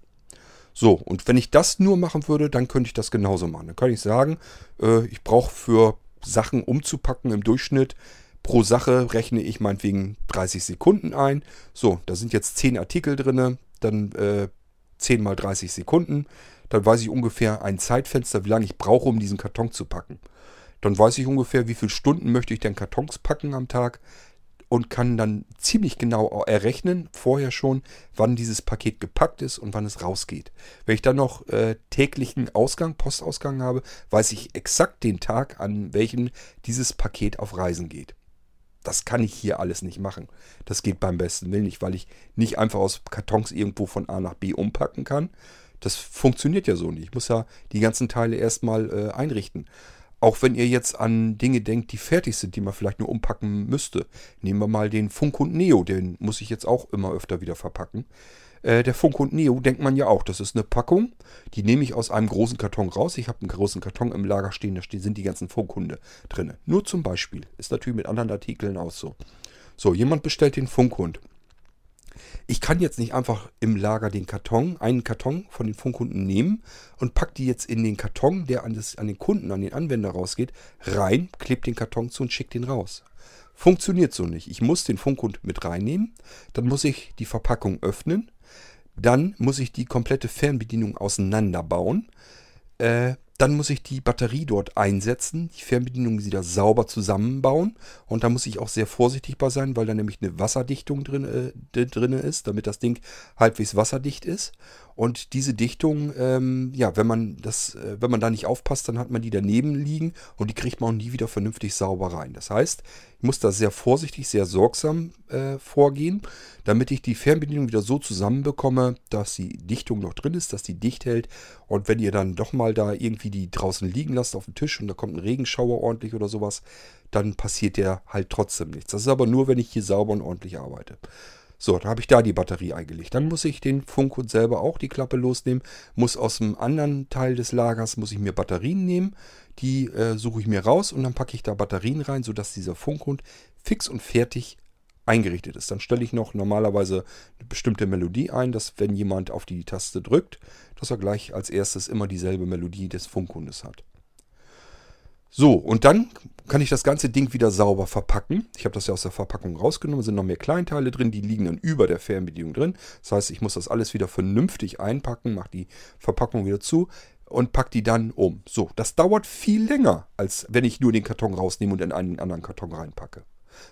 So, und wenn ich das nur machen würde, dann könnte ich das genauso machen. Dann könnte ich sagen, äh, ich brauche für Sachen umzupacken im Durchschnitt pro Sache rechne ich meinetwegen 30 Sekunden ein. So, da sind jetzt 10 Artikel drin, dann äh, 10 mal 30 Sekunden. Dann weiß ich ungefähr ein Zeitfenster, wie lange ich brauche, um diesen Karton zu packen. Dann weiß ich ungefähr, wie viele Stunden möchte ich denn Kartons packen am Tag und kann dann ziemlich genau errechnen, vorher schon, wann dieses Paket gepackt ist und wann es rausgeht. Wenn ich dann noch äh, täglichen Ausgang, Postausgang habe, weiß ich exakt den Tag, an welchem dieses Paket auf Reisen geht. Das kann ich hier alles nicht machen. Das geht beim besten Willen nicht, weil ich nicht einfach aus Kartons irgendwo von A nach B umpacken kann. Das funktioniert ja so nicht. Ich muss ja die ganzen Teile erstmal äh, einrichten. Auch wenn ihr jetzt an Dinge denkt, die fertig sind, die man vielleicht nur umpacken müsste. Nehmen wir mal den Funkhund Neo, den muss ich jetzt auch immer öfter wieder verpacken. Äh, der Funkhund Neo denkt man ja auch, das ist eine Packung. Die nehme ich aus einem großen Karton raus. Ich habe einen großen Karton im Lager stehen, da sind die ganzen Funkhunde drin. Nur zum Beispiel. Ist natürlich mit anderen Artikeln auch so. So, jemand bestellt den Funkhund. Ich kann jetzt nicht einfach im Lager den Karton, einen Karton von den Funkhunden nehmen und pack die jetzt in den Karton, der an, das, an den Kunden, an den Anwender rausgeht, rein, klebe den Karton zu und schicke den raus. Funktioniert so nicht. Ich muss den Funkhund mit reinnehmen, dann muss ich die Verpackung öffnen, dann muss ich die komplette Fernbedienung auseinanderbauen. Äh, dann muss ich die Batterie dort einsetzen, die Fernbedienung wieder sauber zusammenbauen. Und da muss ich auch sehr vorsichtig bei sein, weil da nämlich eine Wasserdichtung drin, äh, drin ist, damit das Ding halbwegs wasserdicht ist. Und diese Dichtung, ähm, ja, wenn man das, äh, wenn man da nicht aufpasst, dann hat man die daneben liegen und die kriegt man auch nie wieder vernünftig sauber rein. Das heißt, ich muss da sehr vorsichtig, sehr sorgsam äh, vorgehen, damit ich die Fernbedienung wieder so zusammenbekomme, dass die Dichtung noch drin ist, dass die dicht hält. Und wenn ihr dann doch mal da irgendwie die draußen liegen lasst auf dem Tisch und da kommt ein Regenschauer ordentlich oder sowas, dann passiert der halt trotzdem nichts. Das ist aber nur, wenn ich hier sauber und ordentlich arbeite. So, dann habe ich da die Batterie eingelegt. Dann muss ich den Funkhund selber auch die Klappe losnehmen. Muss aus dem anderen Teil des Lagers, muss ich mir Batterien nehmen. Die äh, suche ich mir raus und dann packe ich da Batterien rein, sodass dieser Funkhund fix und fertig eingerichtet ist. Dann stelle ich noch normalerweise eine bestimmte Melodie ein, dass wenn jemand auf die Taste drückt, dass er gleich als erstes immer dieselbe Melodie des Funkhundes hat. So, und dann kann ich das ganze Ding wieder sauber verpacken. Ich habe das ja aus der Verpackung rausgenommen, sind noch mehr Kleinteile drin, die liegen dann über der Fernbedienung drin. Das heißt, ich muss das alles wieder vernünftig einpacken, mache die Verpackung wieder zu und packe die dann um. So, das dauert viel länger, als wenn ich nur den Karton rausnehme und in einen anderen Karton reinpacke.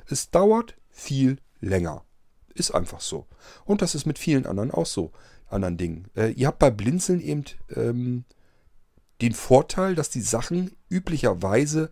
Es dauert viel länger. Ist einfach so. Und das ist mit vielen anderen auch so, anderen Dingen. Äh, ihr habt bei Blinzeln eben ähm, den Vorteil, dass die Sachen üblicherweise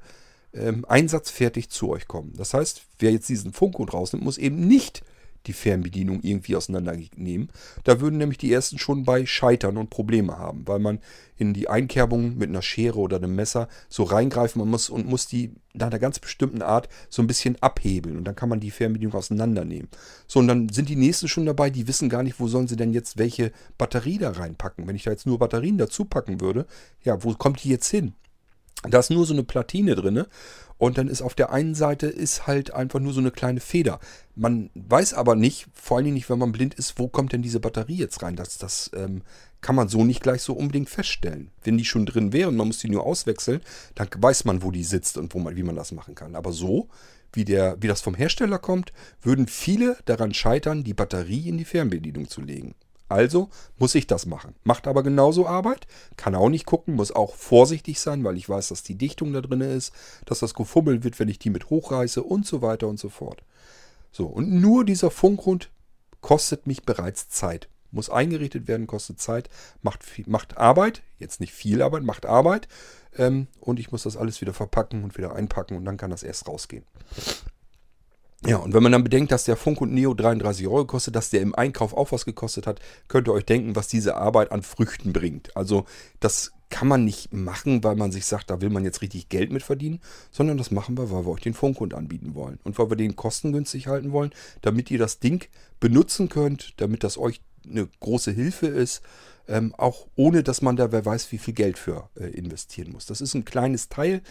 ähm, einsatzfertig zu euch kommen. Das heißt, wer jetzt diesen Funkhund rausnimmt, muss eben nicht die Fernbedienung irgendwie auseinandernehmen. Da würden nämlich die ersten schon bei scheitern und Probleme haben, weil man in die Einkerbung mit einer Schere oder einem Messer so reingreifen muss und muss die nach einer ganz bestimmten Art so ein bisschen abhebeln und dann kann man die Fernbedienung auseinandernehmen. So, und dann sind die nächsten schon dabei, die wissen gar nicht, wo sollen sie denn jetzt welche Batterie da reinpacken. Wenn ich da jetzt nur Batterien dazu packen würde, ja, wo kommt die jetzt hin? Da ist nur so eine Platine drin und dann ist auf der einen Seite ist halt einfach nur so eine kleine Feder. Man weiß aber nicht, vor allem nicht, wenn man blind ist, wo kommt denn diese Batterie jetzt rein. Das, das ähm, kann man so nicht gleich so unbedingt feststellen. Wenn die schon drin wäre und man muss die nur auswechseln, dann weiß man, wo die sitzt und wo man, wie man das machen kann. Aber so, wie, der, wie das vom Hersteller kommt, würden viele daran scheitern, die Batterie in die Fernbedienung zu legen. Also muss ich das machen. Macht aber genauso Arbeit, kann auch nicht gucken, muss auch vorsichtig sein, weil ich weiß, dass die Dichtung da drin ist, dass das gefummelt wird, wenn ich die mit hochreiße und so weiter und so fort. So, und nur dieser Funkhund kostet mich bereits Zeit. Muss eingerichtet werden, kostet Zeit, macht, macht Arbeit, jetzt nicht viel Arbeit, macht Arbeit. Ähm, und ich muss das alles wieder verpacken und wieder einpacken und dann kann das erst rausgehen. Ja, und wenn man dann bedenkt, dass der Funk und Neo 33 Euro kostet, dass der im Einkauf auch was gekostet hat, könnt ihr euch denken, was diese Arbeit an Früchten bringt. Also das kann man nicht machen, weil man sich sagt, da will man jetzt richtig Geld mit verdienen, sondern das machen wir, weil wir euch den Funkhund anbieten wollen. Und weil wir den kostengünstig halten wollen, damit ihr das Ding benutzen könnt, damit das euch eine große Hilfe ist, ähm, auch ohne dass man da wer weiß, wie viel Geld für äh, investieren muss. Das ist ein kleines Teil,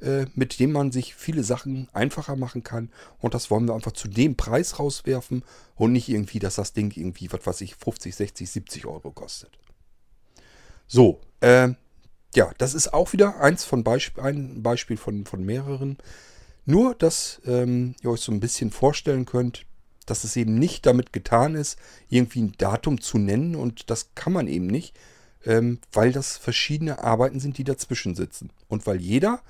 äh, mit dem man sich viele Sachen einfacher machen kann. Und das wollen wir einfach zu dem Preis rauswerfen und nicht irgendwie, dass das Ding irgendwie, was weiß ich, 50, 60, 70 Euro kostet. So, äh, ja, das ist auch wieder eins von Beisp ein Beispiel von, von mehreren. Nur, dass ähm, ihr euch so ein bisschen vorstellen könnt, dass es eben nicht damit getan ist, irgendwie ein Datum zu nennen und das kann man eben nicht, ähm, weil das verschiedene Arbeiten sind, die dazwischen sitzen. Und weil jeder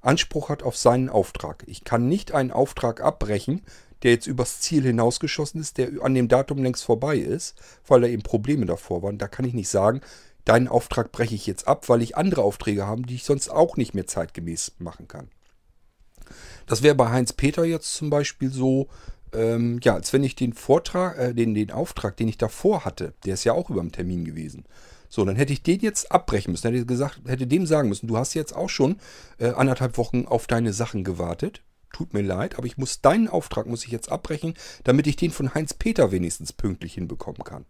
Anspruch hat auf seinen Auftrag. Ich kann nicht einen Auftrag abbrechen, der jetzt übers Ziel hinausgeschossen ist, der an dem Datum längst vorbei ist, weil da eben Probleme davor waren. Da kann ich nicht sagen, deinen Auftrag breche ich jetzt ab, weil ich andere Aufträge habe, die ich sonst auch nicht mehr zeitgemäß machen kann. Das wäre bei Heinz Peter jetzt zum Beispiel so, ähm, ja, als wenn ich den Vortrag, äh, den, den Auftrag, den ich davor hatte, der ist ja auch über dem Termin gewesen. So, dann hätte ich den jetzt abbrechen müssen. Hätte gesagt, hätte dem sagen müssen, du hast jetzt auch schon äh, anderthalb Wochen auf deine Sachen gewartet. Tut mir leid, aber ich muss deinen Auftrag muss ich jetzt abbrechen, damit ich den von Heinz Peter wenigstens pünktlich hinbekommen kann.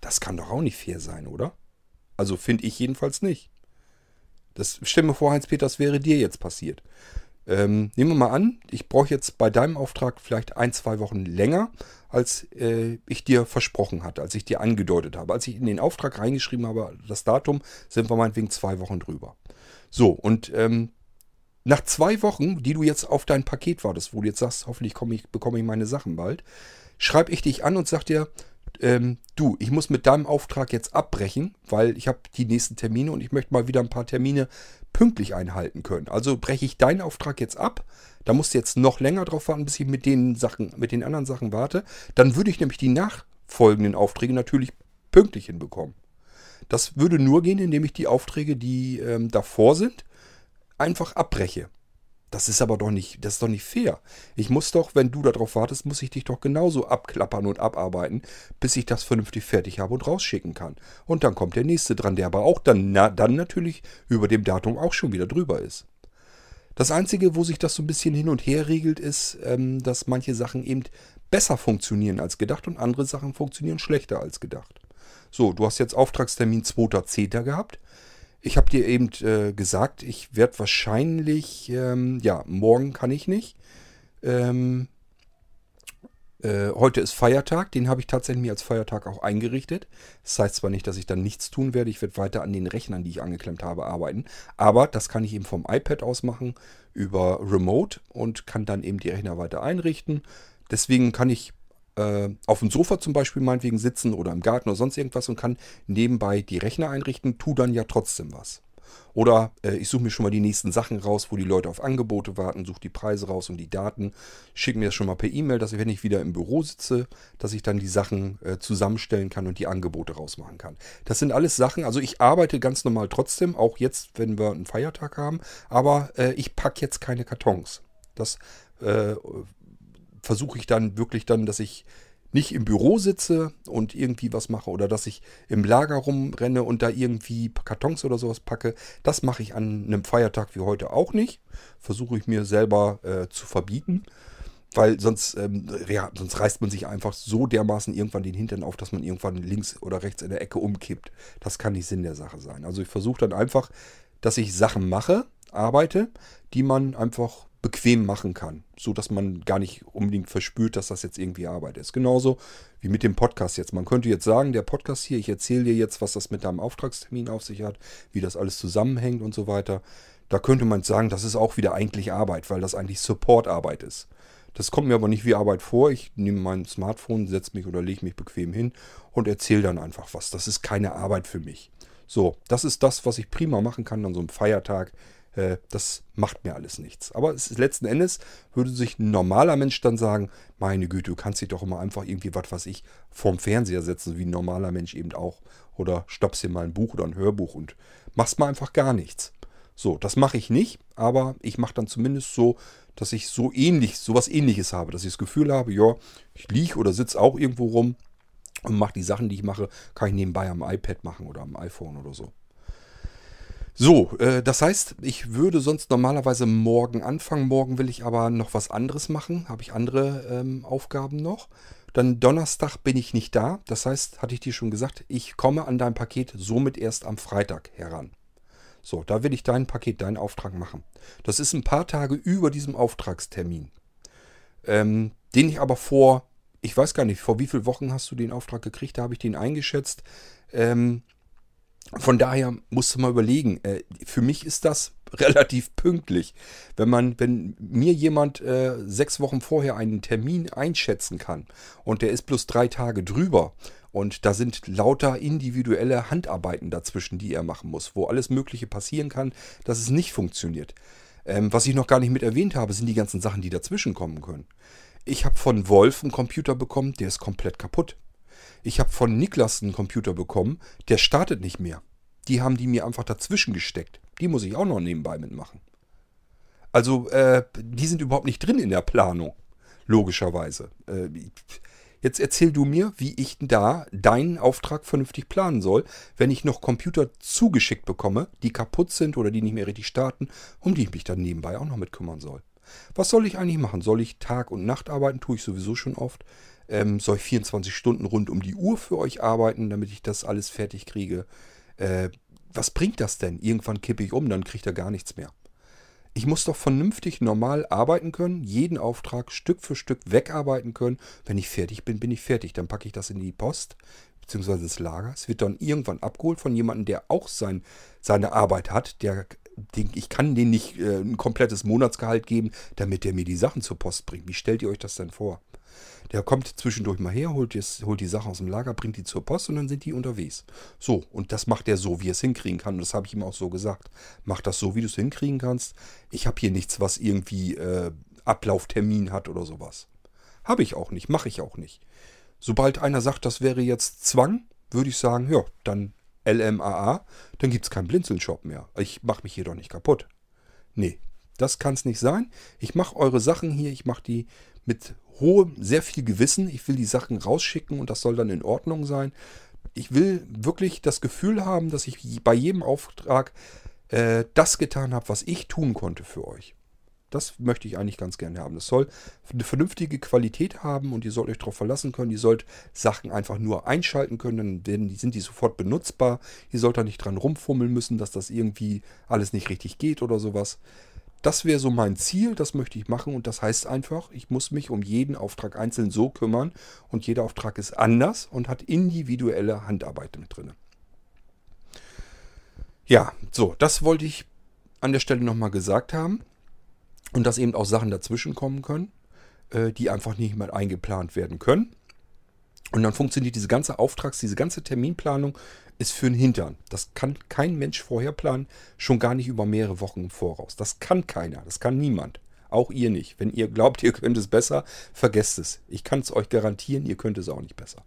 Das kann doch auch nicht fair sein, oder? Also finde ich jedenfalls nicht. Das stell mir vor, Heinz Peter, das wäre dir jetzt passiert. Ähm, nehmen wir mal an, ich brauche jetzt bei deinem Auftrag vielleicht ein, zwei Wochen länger, als äh, ich dir versprochen hatte, als ich dir angedeutet habe. Als ich in den Auftrag reingeschrieben habe, das Datum, sind wir meinetwegen zwei Wochen drüber. So, und ähm, nach zwei Wochen, die du jetzt auf dein Paket wartest, wo du jetzt sagst, hoffentlich ich, bekomme ich meine Sachen bald, schreibe ich dich an und sag dir, ähm, du, ich muss mit deinem Auftrag jetzt abbrechen, weil ich habe die nächsten Termine und ich möchte mal wieder ein paar Termine pünktlich einhalten können. Also breche ich deinen Auftrag jetzt ab. Da musst du jetzt noch länger drauf warten, bis ich mit den Sachen, mit den anderen Sachen warte. Dann würde ich nämlich die nachfolgenden Aufträge natürlich pünktlich hinbekommen. Das würde nur gehen, indem ich die Aufträge, die ähm, davor sind, einfach abbreche. Das ist aber doch nicht, das ist doch nicht fair. Ich muss doch, wenn du darauf wartest, muss ich dich doch genauso abklappern und abarbeiten, bis ich das vernünftig fertig habe und rausschicken kann. Und dann kommt der nächste dran, der aber auch dann, na, dann natürlich über dem Datum auch schon wieder drüber ist. Das Einzige, wo sich das so ein bisschen hin und her regelt, ist, ähm, dass manche Sachen eben besser funktionieren als gedacht und andere Sachen funktionieren schlechter als gedacht. So, du hast jetzt Auftragstermin 2.10. gehabt. Ich habe dir eben äh, gesagt, ich werde wahrscheinlich, ähm, ja, morgen kann ich nicht. Ähm, äh, heute ist Feiertag, den habe ich tatsächlich mir als Feiertag auch eingerichtet. Das heißt zwar nicht, dass ich dann nichts tun werde, ich werde weiter an den Rechnern, die ich angeklemmt habe, arbeiten. Aber das kann ich eben vom iPad aus machen über Remote und kann dann eben die Rechner weiter einrichten. Deswegen kann ich äh, auf dem Sofa zum Beispiel meinetwegen sitzen oder im Garten oder sonst irgendwas und kann nebenbei die Rechner einrichten, tu dann ja trotzdem was. Oder äh, ich suche mir schon mal die nächsten Sachen raus, wo die Leute auf Angebote warten, suche die Preise raus und die Daten, schicke mir das schon mal per E-Mail, dass ich, wenn ich wieder im Büro sitze, dass ich dann die Sachen äh, zusammenstellen kann und die Angebote rausmachen kann. Das sind alles Sachen, also ich arbeite ganz normal trotzdem, auch jetzt, wenn wir einen Feiertag haben, aber äh, ich packe jetzt keine Kartons. Das äh, versuche ich dann wirklich dann, dass ich nicht im Büro sitze und irgendwie was mache oder dass ich im Lager rumrenne und da irgendwie Kartons oder sowas packe. Das mache ich an einem Feiertag wie heute auch nicht. Versuche ich mir selber äh, zu verbieten. Weil sonst, ähm, ja, sonst reißt man sich einfach so dermaßen irgendwann den Hintern auf, dass man irgendwann links oder rechts in der Ecke umkippt. Das kann nicht Sinn der Sache sein. Also ich versuche dann einfach, dass ich Sachen mache, arbeite, die man einfach bequem machen kann, so dass man gar nicht unbedingt verspürt, dass das jetzt irgendwie Arbeit ist. Genauso wie mit dem Podcast jetzt. Man könnte jetzt sagen, der Podcast hier, ich erzähle dir jetzt, was das mit deinem Auftragstermin auf sich hat, wie das alles zusammenhängt und so weiter. Da könnte man sagen, das ist auch wieder eigentlich Arbeit, weil das eigentlich Supportarbeit ist. Das kommt mir aber nicht wie Arbeit vor. Ich nehme mein Smartphone, setze mich oder lege mich bequem hin und erzähle dann einfach was. Das ist keine Arbeit für mich. So, das ist das, was ich prima machen kann an so einem Feiertag äh, das macht mir alles nichts. Aber ist, letzten Endes würde sich ein normaler Mensch dann sagen, meine Güte, du kannst dich doch immer einfach irgendwie, was weiß ich, vorm Fernseher setzen, wie ein normaler Mensch eben auch. Oder stoppst dir mal ein Buch oder ein Hörbuch und machst mal einfach gar nichts. So, das mache ich nicht, aber ich mache dann zumindest so, dass ich so ähnlich, sowas ähnliches habe, dass ich das Gefühl habe, ja, ich liege oder sitze auch irgendwo rum und mache die Sachen, die ich mache, kann ich nebenbei am iPad machen oder am iPhone oder so. So, äh, das heißt, ich würde sonst normalerweise morgen anfangen. Morgen will ich aber noch was anderes machen. Habe ich andere ähm, Aufgaben noch. Dann Donnerstag bin ich nicht da. Das heißt, hatte ich dir schon gesagt, ich komme an dein Paket somit erst am Freitag heran. So, da will ich dein Paket, deinen Auftrag machen. Das ist ein paar Tage über diesem Auftragstermin. Ähm, den ich aber vor, ich weiß gar nicht, vor wie vielen Wochen hast du den Auftrag gekriegt? Da habe ich den eingeschätzt. Ähm, von daher musst du mal überlegen. Äh, für mich ist das relativ pünktlich. Wenn man, wenn mir jemand äh, sechs Wochen vorher einen Termin einschätzen kann und der ist bloß drei Tage drüber und da sind lauter individuelle Handarbeiten dazwischen, die er machen muss, wo alles Mögliche passieren kann, dass es nicht funktioniert. Ähm, was ich noch gar nicht mit erwähnt habe, sind die ganzen Sachen, die dazwischen kommen können. Ich habe von Wolf einen Computer bekommen, der ist komplett kaputt. Ich habe von Niklas einen Computer bekommen, der startet nicht mehr. Die haben die mir einfach dazwischen gesteckt. Die muss ich auch noch nebenbei mitmachen. Also, äh, die sind überhaupt nicht drin in der Planung. Logischerweise. Äh, jetzt erzähl du mir, wie ich da deinen Auftrag vernünftig planen soll, wenn ich noch Computer zugeschickt bekomme, die kaputt sind oder die nicht mehr richtig starten, um die ich mich dann nebenbei auch noch mit kümmern soll. Was soll ich eigentlich machen? Soll ich Tag und Nacht arbeiten? Tue ich sowieso schon oft. Ähm, soll ich 24 Stunden rund um die Uhr für euch arbeiten, damit ich das alles fertig kriege? Äh, was bringt das denn? Irgendwann kippe ich um, dann kriegt er gar nichts mehr. Ich muss doch vernünftig normal arbeiten können, jeden Auftrag Stück für Stück wegarbeiten können. Wenn ich fertig bin, bin ich fertig. Dann packe ich das in die Post bzw. ins Lager. Es wird dann irgendwann abgeholt von jemandem, der auch sein, seine Arbeit hat. Der, den, ich kann denen nicht äh, ein komplettes Monatsgehalt geben, damit der mir die Sachen zur Post bringt. Wie stellt ihr euch das denn vor? Der kommt zwischendurch mal her, holt, jetzt, holt die Sachen aus dem Lager, bringt die zur Post und dann sind die unterwegs. So, und das macht er so, wie er es hinkriegen kann. Und das habe ich ihm auch so gesagt. Mach das so, wie du es hinkriegen kannst. Ich habe hier nichts, was irgendwie äh, Ablauftermin hat oder sowas. Habe ich auch nicht, mache ich auch nicht. Sobald einer sagt, das wäre jetzt Zwang, würde ich sagen, ja, dann LMAA, dann gibt es keinen Blinzeln-Shop mehr. Ich mache mich hier doch nicht kaputt. Nee, das kann es nicht sein. Ich mache eure Sachen hier, ich mache die mit hohem, sehr viel Gewissen. Ich will die Sachen rausschicken und das soll dann in Ordnung sein. Ich will wirklich das Gefühl haben, dass ich bei jedem Auftrag äh, das getan habe, was ich tun konnte für euch. Das möchte ich eigentlich ganz gerne haben. Das soll eine vernünftige Qualität haben und ihr sollt euch darauf verlassen können. Ihr sollt Sachen einfach nur einschalten können, dann sind die sofort benutzbar. Ihr sollt da nicht dran rumfummeln müssen, dass das irgendwie alles nicht richtig geht oder sowas. Das wäre so mein Ziel, das möchte ich machen und das heißt einfach, ich muss mich um jeden Auftrag einzeln so kümmern und jeder Auftrag ist anders und hat individuelle Handarbeit mit drin. Ja, so, das wollte ich an der Stelle nochmal gesagt haben und dass eben auch Sachen dazwischen kommen können, äh, die einfach nicht mehr eingeplant werden können. Und dann funktioniert diese ganze Auftrags-, diese ganze Terminplanung ist für den Hintern. Das kann kein Mensch vorher planen, schon gar nicht über mehrere Wochen im Voraus. Das kann keiner, das kann niemand. Auch ihr nicht. Wenn ihr glaubt, ihr könnt es besser, vergesst es. Ich kann es euch garantieren, ihr könnt es auch nicht besser.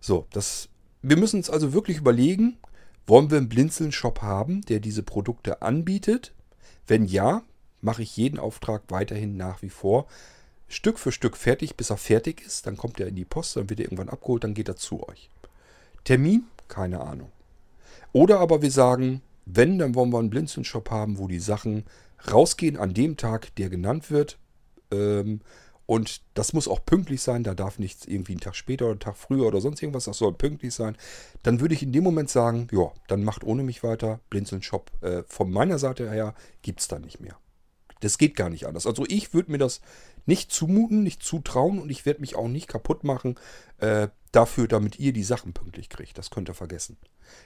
So, das, wir müssen uns also wirklich überlegen, wollen wir einen Blinzeln-Shop haben, der diese Produkte anbietet? Wenn ja, mache ich jeden Auftrag weiterhin nach wie vor Stück für Stück fertig, bis er fertig ist. Dann kommt er in die Post, dann wird er irgendwann abgeholt, dann geht er zu euch. Termin keine Ahnung. Oder aber wir sagen, wenn, dann wollen wir einen Blinzeln-Shop haben, wo die Sachen rausgehen an dem Tag, der genannt wird. Ähm, und das muss auch pünktlich sein. Da darf nichts irgendwie einen Tag später oder einen Tag früher oder sonst irgendwas. Das soll pünktlich sein. Dann würde ich in dem Moment sagen, ja, dann macht ohne mich weiter. Blinzeln-Shop äh, von meiner Seite her gibt es da nicht mehr. Das geht gar nicht anders. Also ich würde mir das nicht zumuten, nicht zutrauen und ich werde mich auch nicht kaputt machen äh, dafür, damit ihr die Sachen pünktlich kriegt. Das könnt ihr vergessen.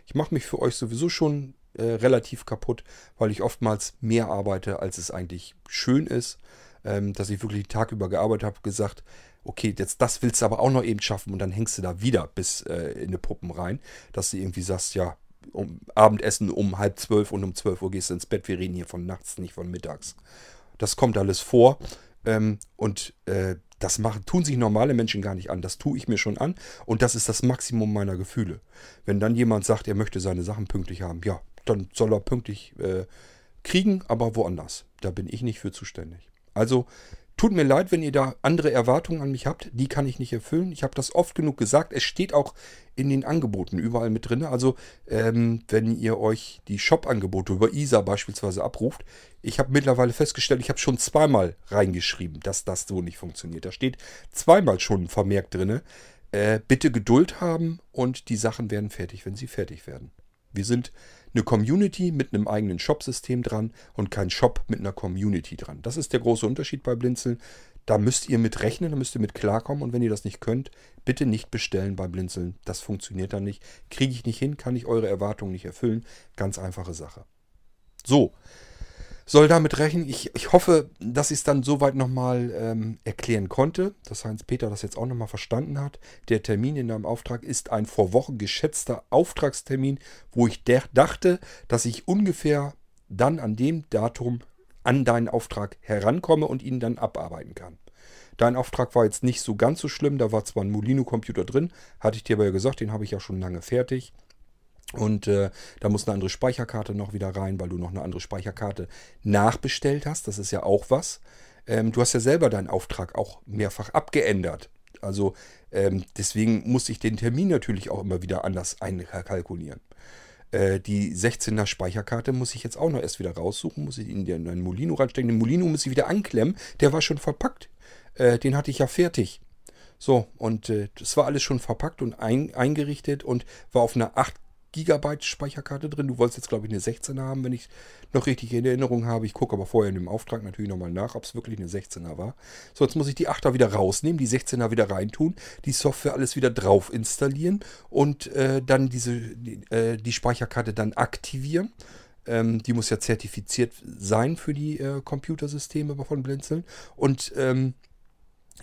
Ich mache mich für euch sowieso schon äh, relativ kaputt, weil ich oftmals mehr arbeite, als es eigentlich schön ist. Ähm, dass ich wirklich den Tag über gearbeitet habe, gesagt, okay, jetzt das willst du aber auch noch eben schaffen und dann hängst du da wieder bis äh, in die Puppen rein, dass du irgendwie sagst, ja, um Abendessen um halb zwölf und um zwölf Uhr gehst du ins Bett. Wir reden hier von nachts, nicht von mittags. Das kommt alles vor. Ähm, und äh, das machen, tun sich normale Menschen gar nicht an. Das tue ich mir schon an. Und das ist das Maximum meiner Gefühle. Wenn dann jemand sagt, er möchte seine Sachen pünktlich haben, ja, dann soll er pünktlich äh, kriegen, aber woanders. Da bin ich nicht für zuständig. Also Tut mir leid, wenn ihr da andere Erwartungen an mich habt. Die kann ich nicht erfüllen. Ich habe das oft genug gesagt. Es steht auch in den Angeboten überall mit drin. Also ähm, wenn ihr euch die Shop-Angebote über ISA beispielsweise abruft, ich habe mittlerweile festgestellt, ich habe schon zweimal reingeschrieben, dass das so nicht funktioniert. Da steht zweimal schon vermerkt drin, äh, bitte Geduld haben und die Sachen werden fertig, wenn sie fertig werden. Wir sind eine Community mit einem eigenen Shop-System dran und kein Shop mit einer Community dran. Das ist der große Unterschied bei Blinzeln. Da müsst ihr mit rechnen, da müsst ihr mit klarkommen und wenn ihr das nicht könnt, bitte nicht bestellen bei Blinzeln. Das funktioniert dann nicht. Kriege ich nicht hin, kann ich eure Erwartungen nicht erfüllen. Ganz einfache Sache. So, soll damit rechnen. Ich, ich hoffe, dass ich es dann soweit nochmal ähm, erklären konnte, dass Heinz-Peter das jetzt auch nochmal verstanden hat. Der Termin in deinem Auftrag ist ein vor Wochen geschätzter Auftragstermin, wo ich dachte, dass ich ungefähr dann an dem Datum an deinen Auftrag herankomme und ihn dann abarbeiten kann. Dein Auftrag war jetzt nicht so ganz so schlimm, da war zwar ein Molino-Computer drin, hatte ich dir aber ja gesagt, den habe ich ja schon lange fertig. Und äh, da muss eine andere Speicherkarte noch wieder rein, weil du noch eine andere Speicherkarte nachbestellt hast. Das ist ja auch was. Ähm, du hast ja selber deinen Auftrag auch mehrfach abgeändert. Also ähm, deswegen muss ich den Termin natürlich auch immer wieder anders einkalkulieren. Äh, die 16er Speicherkarte muss ich jetzt auch noch erst wieder raussuchen, muss ich in den Molino reinstecken. Den Molino muss ich wieder anklemmen, der war schon verpackt. Äh, den hatte ich ja fertig. So, und äh, das war alles schon verpackt und ein, eingerichtet und war auf einer 8 Gigabyte Speicherkarte drin. Du wolltest jetzt, glaube ich, eine 16er haben, wenn ich noch richtig in Erinnerung habe. Ich gucke aber vorher in dem Auftrag natürlich nochmal nach, ob es wirklich eine 16er war. So, jetzt muss ich die 8er wieder rausnehmen, die 16er wieder reintun, die Software alles wieder drauf installieren und äh, dann diese, die, äh, die, Speicherkarte dann aktivieren. Ähm, die muss ja zertifiziert sein für die äh, Computersysteme von Blinzeln. Und ähm,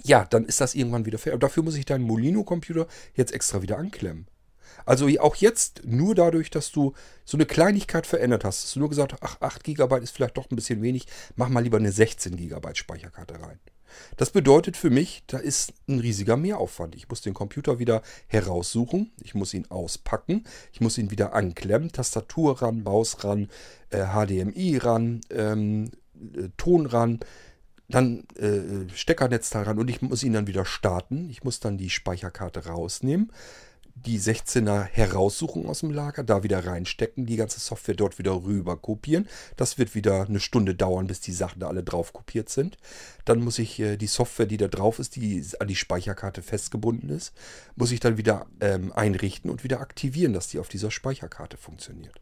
ja, dann ist das irgendwann wieder fertig. Dafür muss ich deinen Molino-Computer jetzt extra wieder anklemmen. Also auch jetzt nur dadurch, dass du so eine Kleinigkeit verändert hast, dass du nur gesagt hast, ach, 8 GB ist vielleicht doch ein bisschen wenig, mach mal lieber eine 16 GB Speicherkarte rein. Das bedeutet für mich, da ist ein riesiger Mehraufwand. Ich muss den Computer wieder heraussuchen, ich muss ihn auspacken, ich muss ihn wieder anklemmen, Tastatur ran, Maus ran, äh, HDMI ran, ähm, äh, Ton ran, dann äh, Steckernetzteil ran und ich muss ihn dann wieder starten. Ich muss dann die Speicherkarte rausnehmen die 16er heraussuchen aus dem Lager, da wieder reinstecken, die ganze Software dort wieder rüber kopieren. Das wird wieder eine Stunde dauern, bis die Sachen da alle drauf kopiert sind. Dann muss ich äh, die Software, die da drauf ist, die an die Speicherkarte festgebunden ist, muss ich dann wieder ähm, einrichten und wieder aktivieren, dass die auf dieser Speicherkarte funktioniert.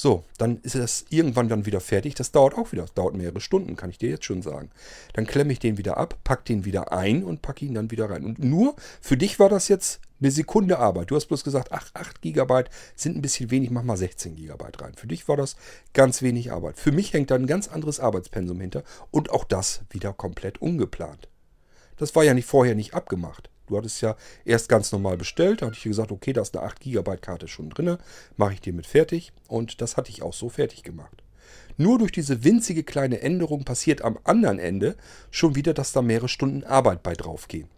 So, dann ist es irgendwann dann wieder fertig. Das dauert auch wieder, das dauert mehrere Stunden, kann ich dir jetzt schon sagen. Dann klemme ich den wieder ab, packe den wieder ein und packe ihn dann wieder rein. Und nur für dich war das jetzt eine Sekunde Arbeit. Du hast bloß gesagt, ach, 8 GB sind ein bisschen wenig, mach mal 16 GB rein. Für dich war das ganz wenig Arbeit. Für mich hängt da ein ganz anderes Arbeitspensum hinter und auch das wieder komplett ungeplant. Das war ja nicht vorher nicht abgemacht. Du hattest ja erst ganz normal bestellt. Da hatte ich gesagt, okay, da ist eine 8 GB Karte schon drin. Mache ich dir mit fertig. Und das hatte ich auch so fertig gemacht. Nur durch diese winzige kleine Änderung passiert am anderen Ende schon wieder, dass da mehrere Stunden Arbeit bei draufgehen.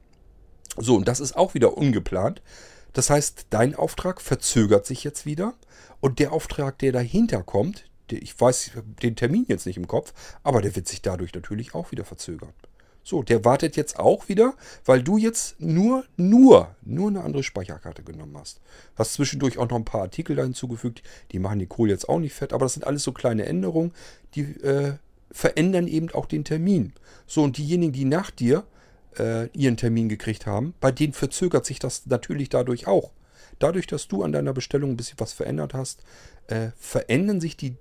So, und das ist auch wieder ungeplant. Das heißt, dein Auftrag verzögert sich jetzt wieder. Und der Auftrag, der dahinter kommt, ich weiß den Termin jetzt nicht im Kopf, aber der wird sich dadurch natürlich auch wieder verzögern. So, der wartet jetzt auch wieder, weil du jetzt nur, nur, nur eine andere Speicherkarte genommen hast. Hast zwischendurch auch noch ein paar Artikel da hinzugefügt, die machen die Kohle jetzt auch nicht fett, aber das sind alles so kleine Änderungen, die äh, verändern eben auch den Termin. So, und diejenigen, die nach dir äh, ihren Termin gekriegt haben, bei denen verzögert sich das natürlich dadurch auch. Dadurch, dass du an deiner Bestellung ein bisschen was verändert hast, äh, verändern sich die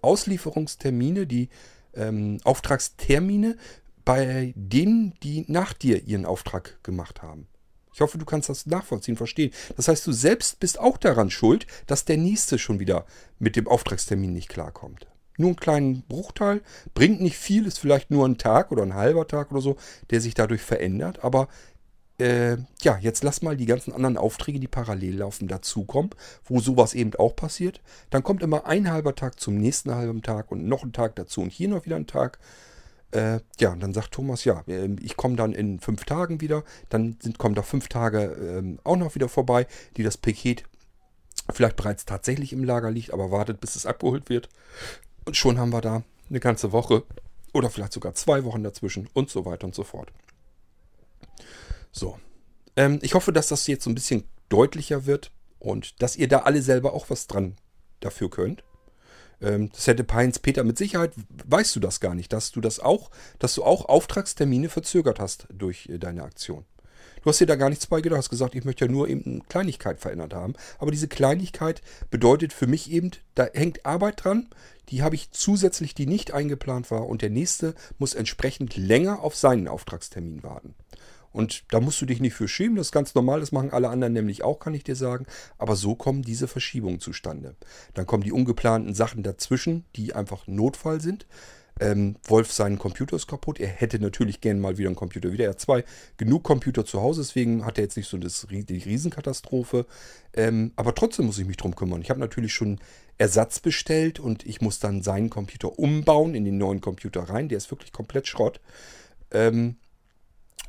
Auslieferungstermine, die ähm, Auftragstermine bei denen, die nach dir ihren Auftrag gemacht haben. Ich hoffe, du kannst das nachvollziehen, verstehen. Das heißt, du selbst bist auch daran schuld, dass der nächste schon wieder mit dem Auftragstermin nicht klarkommt. Nur einen kleinen Bruchteil, bringt nicht viel, ist vielleicht nur ein Tag oder ein halber Tag oder so, der sich dadurch verändert. Aber äh, ja, jetzt lass mal die ganzen anderen Aufträge, die parallel laufen, dazukommen, wo sowas eben auch passiert. Dann kommt immer ein halber Tag zum nächsten halben Tag und noch ein Tag dazu und hier noch wieder ein Tag. Äh, ja, und dann sagt Thomas, ja, äh, ich komme dann in fünf Tagen wieder. Dann sind, kommen da fünf Tage äh, auch noch wieder vorbei, die das Paket vielleicht bereits tatsächlich im Lager liegt, aber wartet, bis es abgeholt wird. Und schon haben wir da eine ganze Woche Oder vielleicht sogar zwei Wochen dazwischen und so weiter und so fort. So. Ähm, ich hoffe, dass das jetzt so ein bisschen deutlicher wird und dass ihr da alle selber auch was dran dafür könnt. Ähm, das hätte Pines Peter mit Sicherheit, weißt du das gar nicht, dass du das auch, dass du auch Auftragstermine verzögert hast durch äh, deine Aktion. Du hast dir da gar nichts bei gedacht, hast gesagt, ich möchte ja nur eben eine Kleinigkeit verändert haben. Aber diese Kleinigkeit bedeutet für mich eben, da hängt Arbeit dran, die habe ich zusätzlich, die nicht eingeplant war und der nächste muss entsprechend länger auf seinen Auftragstermin warten. Und da musst du dich nicht für schämen, das ist ganz normal, das machen alle anderen nämlich auch, kann ich dir sagen. Aber so kommen diese Verschiebungen zustande. Dann kommen die ungeplanten Sachen dazwischen, die einfach Notfall sind. Ähm, Wolf, sein Computer ist kaputt. Er hätte natürlich gern mal wieder einen Computer wieder. Er hat zwei genug Computer zu Hause, deswegen hat er jetzt nicht so das, die Riesenkatastrophe. Ähm, aber trotzdem muss ich mich drum kümmern. Ich habe natürlich schon Ersatz bestellt und ich muss dann seinen Computer umbauen in den neuen Computer rein. Der ist wirklich komplett Schrott. Ähm,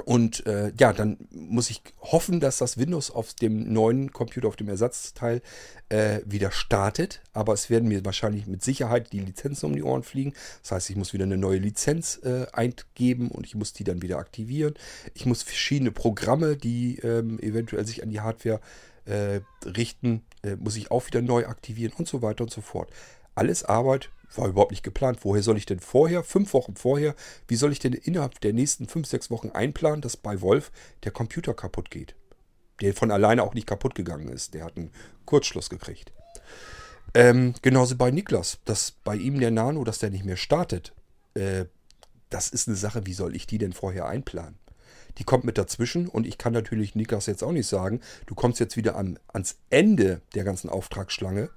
und äh, ja, dann muss ich hoffen, dass das Windows auf dem neuen Computer, auf dem Ersatzteil äh, wieder startet. Aber es werden mir wahrscheinlich mit Sicherheit die Lizenzen um die Ohren fliegen. Das heißt, ich muss wieder eine neue Lizenz äh, eingeben und ich muss die dann wieder aktivieren. Ich muss verschiedene Programme, die ähm, eventuell sich an die Hardware äh, richten, äh, muss ich auch wieder neu aktivieren und so weiter und so fort. Alles Arbeit, war überhaupt nicht geplant. Woher soll ich denn vorher, fünf Wochen vorher, wie soll ich denn innerhalb der nächsten fünf, sechs Wochen einplanen, dass bei Wolf der Computer kaputt geht? Der von alleine auch nicht kaputt gegangen ist. Der hat einen Kurzschluss gekriegt. Ähm, genauso bei Niklas, dass bei ihm der Nano, dass der nicht mehr startet. Äh, das ist eine Sache, wie soll ich die denn vorher einplanen? Die kommt mit dazwischen und ich kann natürlich Niklas jetzt auch nicht sagen, du kommst jetzt wieder an, ans Ende der ganzen Auftragsschlange.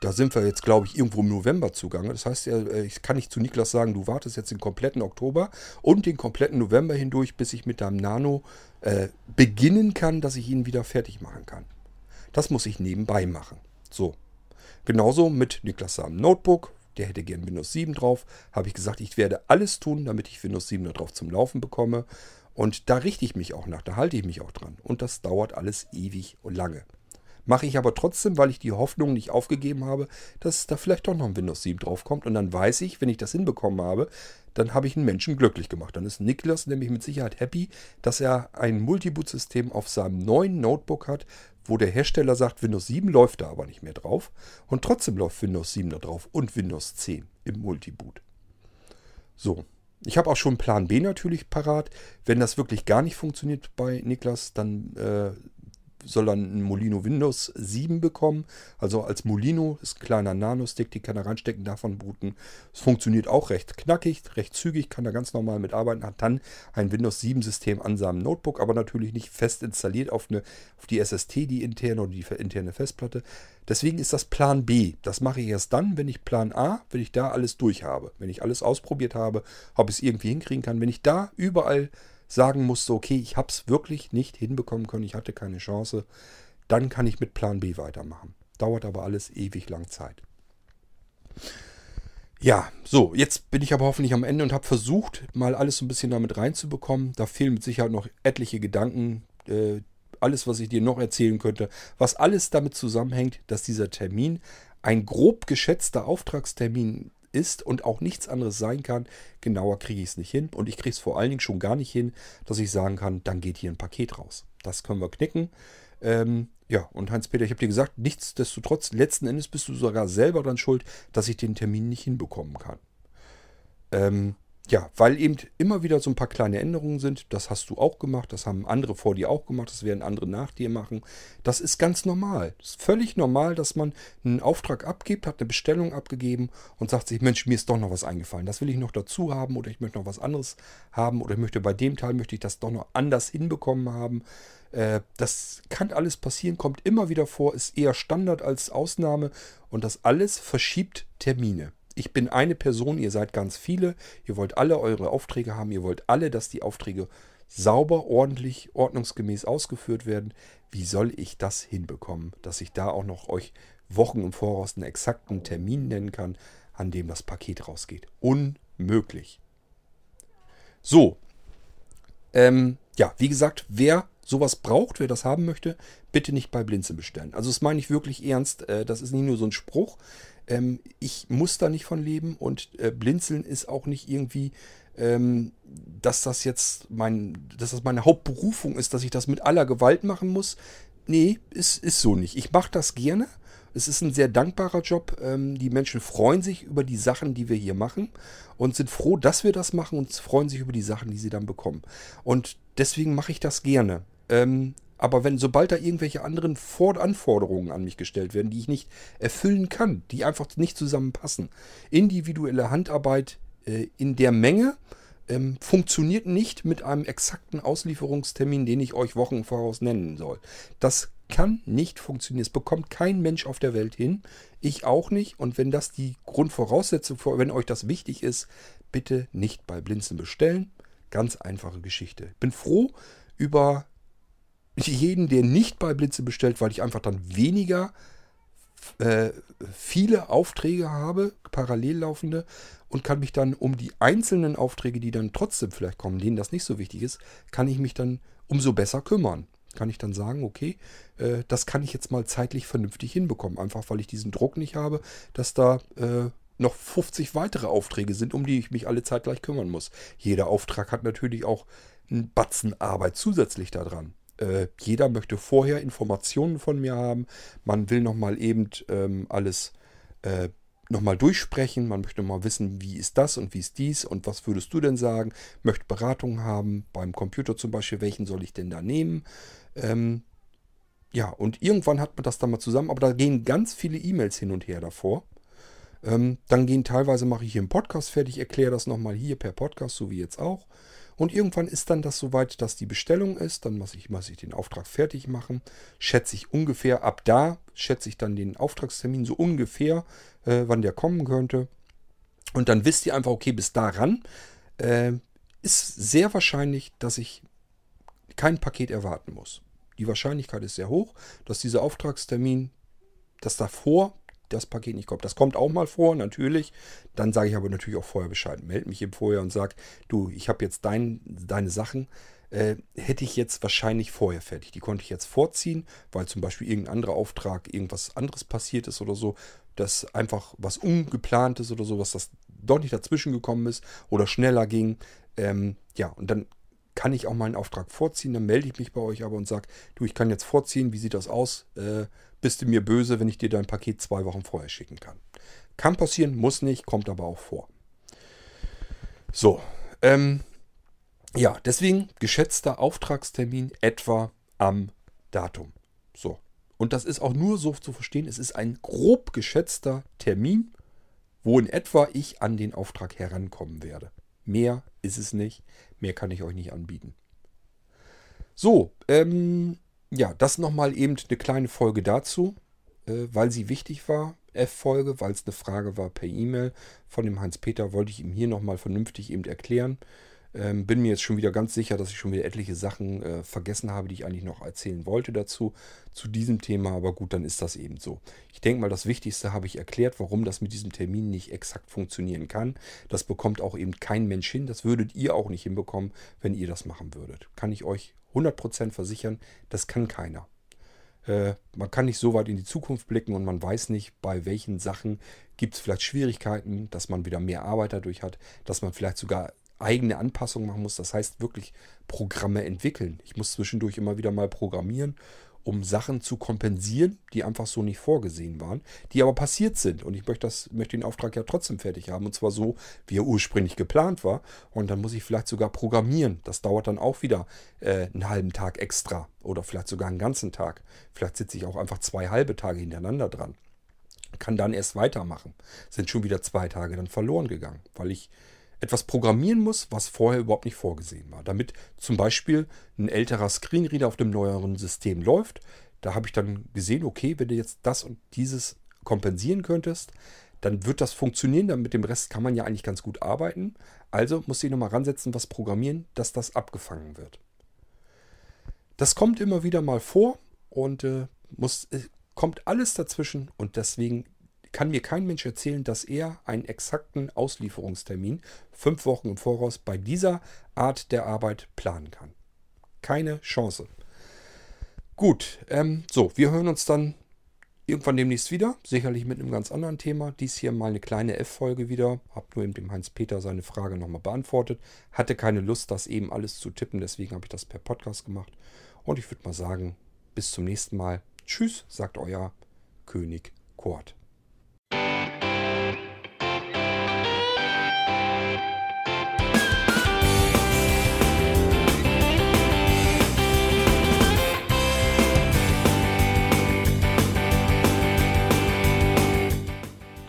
Da sind wir jetzt, glaube ich, irgendwo im November zugange. Das heißt, äh, ich kann nicht zu Niklas sagen, du wartest jetzt den kompletten Oktober und den kompletten November hindurch, bis ich mit deinem Nano äh, beginnen kann, dass ich ihn wieder fertig machen kann. Das muss ich nebenbei machen. So. Genauso mit Niklas seinem Notebook. Der hätte gern Windows 7 drauf. Habe ich gesagt, ich werde alles tun, damit ich Windows 7 da drauf zum Laufen bekomme. Und da richte ich mich auch nach, da halte ich mich auch dran. Und das dauert alles ewig und lange. Mache ich aber trotzdem, weil ich die Hoffnung nicht aufgegeben habe, dass da vielleicht doch noch ein Windows 7 draufkommt. Und dann weiß ich, wenn ich das hinbekommen habe, dann habe ich einen Menschen glücklich gemacht. Dann ist Niklas nämlich mit Sicherheit happy, dass er ein Multiboot-System auf seinem neuen Notebook hat, wo der Hersteller sagt, Windows 7 läuft da aber nicht mehr drauf. Und trotzdem läuft Windows 7 da drauf und Windows 10 im Multiboot. So, ich habe auch schon Plan B natürlich parat. Wenn das wirklich gar nicht funktioniert bei Niklas, dann äh, soll dann ein Molino Windows 7 bekommen. Also als Molino ist ein kleiner Nano-Stick, die kann er reinstecken, davon booten. Es funktioniert auch recht knackig, recht zügig, kann er ganz normal mitarbeiten, hat dann ein Windows 7 System an seinem Notebook, aber natürlich nicht fest installiert auf, eine, auf die SST, die interne oder die interne Festplatte. Deswegen ist das Plan B. Das mache ich erst dann, wenn ich Plan A, wenn ich da alles durch habe. Wenn ich alles ausprobiert habe, ob ich es irgendwie hinkriegen kann. Wenn ich da überall sagen musste, okay, ich habe es wirklich nicht hinbekommen können, ich hatte keine Chance, dann kann ich mit Plan B weitermachen. Dauert aber alles ewig lang Zeit. Ja, so, jetzt bin ich aber hoffentlich am Ende und habe versucht, mal alles so ein bisschen damit reinzubekommen. Da fehlen mit Sicherheit noch etliche Gedanken, äh, alles, was ich dir noch erzählen könnte, was alles damit zusammenhängt, dass dieser Termin ein grob geschätzter Auftragstermin ist und auch nichts anderes sein kann. Genauer kriege ich es nicht hin. Und ich kriege es vor allen Dingen schon gar nicht hin, dass ich sagen kann, dann geht hier ein Paket raus. Das können wir knicken. Ähm, ja, und Heinz-Peter, ich habe dir gesagt, nichtsdestotrotz, letzten Endes bist du sogar selber dann schuld, dass ich den Termin nicht hinbekommen kann. Ähm, ja, weil eben immer wieder so ein paar kleine Änderungen sind. Das hast du auch gemacht, das haben andere vor dir auch gemacht, das werden andere nach dir machen. Das ist ganz normal. Es ist völlig normal, dass man einen Auftrag abgibt, hat eine Bestellung abgegeben und sagt sich, Mensch, mir ist doch noch was eingefallen. Das will ich noch dazu haben oder ich möchte noch was anderes haben oder ich möchte bei dem Teil möchte ich das doch noch anders hinbekommen haben. Äh, das kann alles passieren, kommt immer wieder vor, ist eher Standard als Ausnahme und das alles verschiebt Termine ich bin eine Person, ihr seid ganz viele, ihr wollt alle eure Aufträge haben, ihr wollt alle, dass die Aufträge sauber, ordentlich, ordnungsgemäß ausgeführt werden. Wie soll ich das hinbekommen, dass ich da auch noch euch Wochen im Voraus einen exakten Termin nennen kann, an dem das Paket rausgeht? Unmöglich. So, ähm, ja, wie gesagt, wer sowas braucht, wer das haben möchte, bitte nicht bei Blinzeln bestellen. Also das meine ich wirklich ernst. Äh, das ist nicht nur so ein Spruch. Ähm, ich muss da nicht von leben und äh, Blinzeln ist auch nicht irgendwie, ähm, dass das jetzt mein, dass das meine Hauptberufung ist, dass ich das mit aller Gewalt machen muss. Nee, ist, ist so nicht. Ich mache das gerne. Es ist ein sehr dankbarer Job. Ähm, die Menschen freuen sich über die Sachen, die wir hier machen und sind froh, dass wir das machen und freuen sich über die Sachen, die sie dann bekommen. Und deswegen mache ich das gerne. Ähm, aber wenn, sobald da irgendwelche anderen Anforderungen an mich gestellt werden, die ich nicht erfüllen kann, die einfach nicht zusammenpassen, individuelle Handarbeit äh, in der Menge ähm, funktioniert nicht mit einem exakten Auslieferungstermin, den ich euch Wochen voraus nennen soll. Das kann nicht funktionieren. Es bekommt kein Mensch auf der Welt hin. Ich auch nicht. Und wenn das die Grundvoraussetzung, wenn euch das wichtig ist, bitte nicht bei Blinzen bestellen. Ganz einfache Geschichte. Ich bin froh über jeden, der nicht bei Blinzen bestellt, weil ich einfach dann weniger äh, viele Aufträge habe, parallel laufende, und kann mich dann um die einzelnen Aufträge, die dann trotzdem vielleicht kommen, denen das nicht so wichtig ist, kann ich mich dann umso besser kümmern kann ich dann sagen, okay, äh, das kann ich jetzt mal zeitlich vernünftig hinbekommen. Einfach weil ich diesen Druck nicht habe, dass da äh, noch 50 weitere Aufträge sind, um die ich mich alle Zeit gleich kümmern muss. Jeder Auftrag hat natürlich auch einen Batzen Arbeit zusätzlich daran. Äh, jeder möchte vorher Informationen von mir haben. Man will nochmal eben ähm, alles äh, nochmal durchsprechen. Man möchte mal wissen, wie ist das und wie ist dies und was würdest du denn sagen? Möchte Beratung haben beim Computer zum Beispiel. Welchen soll ich denn da nehmen? Ähm, ja, und irgendwann hat man das dann mal zusammen, aber da gehen ganz viele E-Mails hin und her davor. Ähm, dann gehen teilweise, mache ich hier einen Podcast fertig, erkläre das nochmal hier per Podcast, so wie jetzt auch. Und irgendwann ist dann das soweit, dass die Bestellung ist. Dann muss ich, muss ich den Auftrag fertig machen. Schätze ich ungefähr, ab da schätze ich dann den Auftragstermin so ungefähr, äh, wann der kommen könnte. Und dann wisst ihr einfach, okay, bis daran äh, ist sehr wahrscheinlich, dass ich kein Paket erwarten muss. Die Wahrscheinlichkeit ist sehr hoch, dass dieser Auftragstermin, dass davor das Paket nicht kommt. Das kommt auch mal vor, natürlich. Dann sage ich aber natürlich auch vorher Bescheid. Melde mich eben vorher und sage, du, ich habe jetzt dein, deine Sachen, äh, hätte ich jetzt wahrscheinlich vorher fertig. Die konnte ich jetzt vorziehen, weil zum Beispiel irgendein anderer Auftrag, irgendwas anderes passiert ist oder so, dass einfach was ungeplantes oder so, was das doch nicht dazwischen gekommen ist oder schneller ging. Ähm, ja, und dann kann ich auch mal einen Auftrag vorziehen. Dann melde ich mich bei euch aber und sage, du, ich kann jetzt vorziehen, wie sieht das aus? Äh, bist du mir böse, wenn ich dir dein Paket zwei Wochen vorher schicken kann? Kann passieren, muss nicht, kommt aber auch vor. So, ähm, ja, deswegen geschätzter Auftragstermin etwa am Datum. So. Und das ist auch nur so zu verstehen, es ist ein grob geschätzter Termin, wo in etwa ich an den Auftrag herankommen werde. Mehr ist es nicht. Mehr kann ich euch nicht anbieten. So, ähm, ja, das nochmal eben eine kleine Folge dazu, äh, weil sie wichtig war. F-Folge, weil es eine Frage war per E-Mail von dem Heinz-Peter, wollte ich ihm hier nochmal vernünftig eben erklären. Ähm, bin mir jetzt schon wieder ganz sicher, dass ich schon wieder etliche Sachen äh, vergessen habe, die ich eigentlich noch erzählen wollte dazu, zu diesem Thema. Aber gut, dann ist das eben so. Ich denke mal, das Wichtigste habe ich erklärt, warum das mit diesem Termin nicht exakt funktionieren kann. Das bekommt auch eben kein Mensch hin. Das würdet ihr auch nicht hinbekommen, wenn ihr das machen würdet. Kann ich euch 100% versichern, das kann keiner. Äh, man kann nicht so weit in die Zukunft blicken und man weiß nicht, bei welchen Sachen gibt es vielleicht Schwierigkeiten, dass man wieder mehr Arbeit dadurch hat, dass man vielleicht sogar eigene Anpassungen machen muss. Das heißt wirklich Programme entwickeln. Ich muss zwischendurch immer wieder mal programmieren, um Sachen zu kompensieren, die einfach so nicht vorgesehen waren, die aber passiert sind. Und ich möchte, das, möchte den Auftrag ja trotzdem fertig haben. Und zwar so, wie er ursprünglich geplant war. Und dann muss ich vielleicht sogar programmieren. Das dauert dann auch wieder äh, einen halben Tag extra. Oder vielleicht sogar einen ganzen Tag. Vielleicht sitze ich auch einfach zwei halbe Tage hintereinander dran. Kann dann erst weitermachen. Sind schon wieder zwei Tage dann verloren gegangen, weil ich etwas programmieren muss, was vorher überhaupt nicht vorgesehen war. Damit zum Beispiel ein älterer Screenreader auf dem neueren System läuft. Da habe ich dann gesehen, okay, wenn du jetzt das und dieses kompensieren könntest, dann wird das funktionieren. Dann mit dem Rest kann man ja eigentlich ganz gut arbeiten. Also muss ich nochmal ransetzen, was programmieren, dass das abgefangen wird. Das kommt immer wieder mal vor und äh, muss, äh, kommt alles dazwischen und deswegen kann mir kein Mensch erzählen, dass er einen exakten Auslieferungstermin fünf Wochen im Voraus bei dieser Art der Arbeit planen kann. Keine Chance. Gut, ähm, so, wir hören uns dann irgendwann demnächst wieder. Sicherlich mit einem ganz anderen Thema. Dies hier mal eine kleine F-Folge wieder. Hab nur eben dem Heinz-Peter seine Frage nochmal beantwortet. Hatte keine Lust, das eben alles zu tippen. Deswegen habe ich das per Podcast gemacht. Und ich würde mal sagen, bis zum nächsten Mal. Tschüss, sagt euer König Kurt.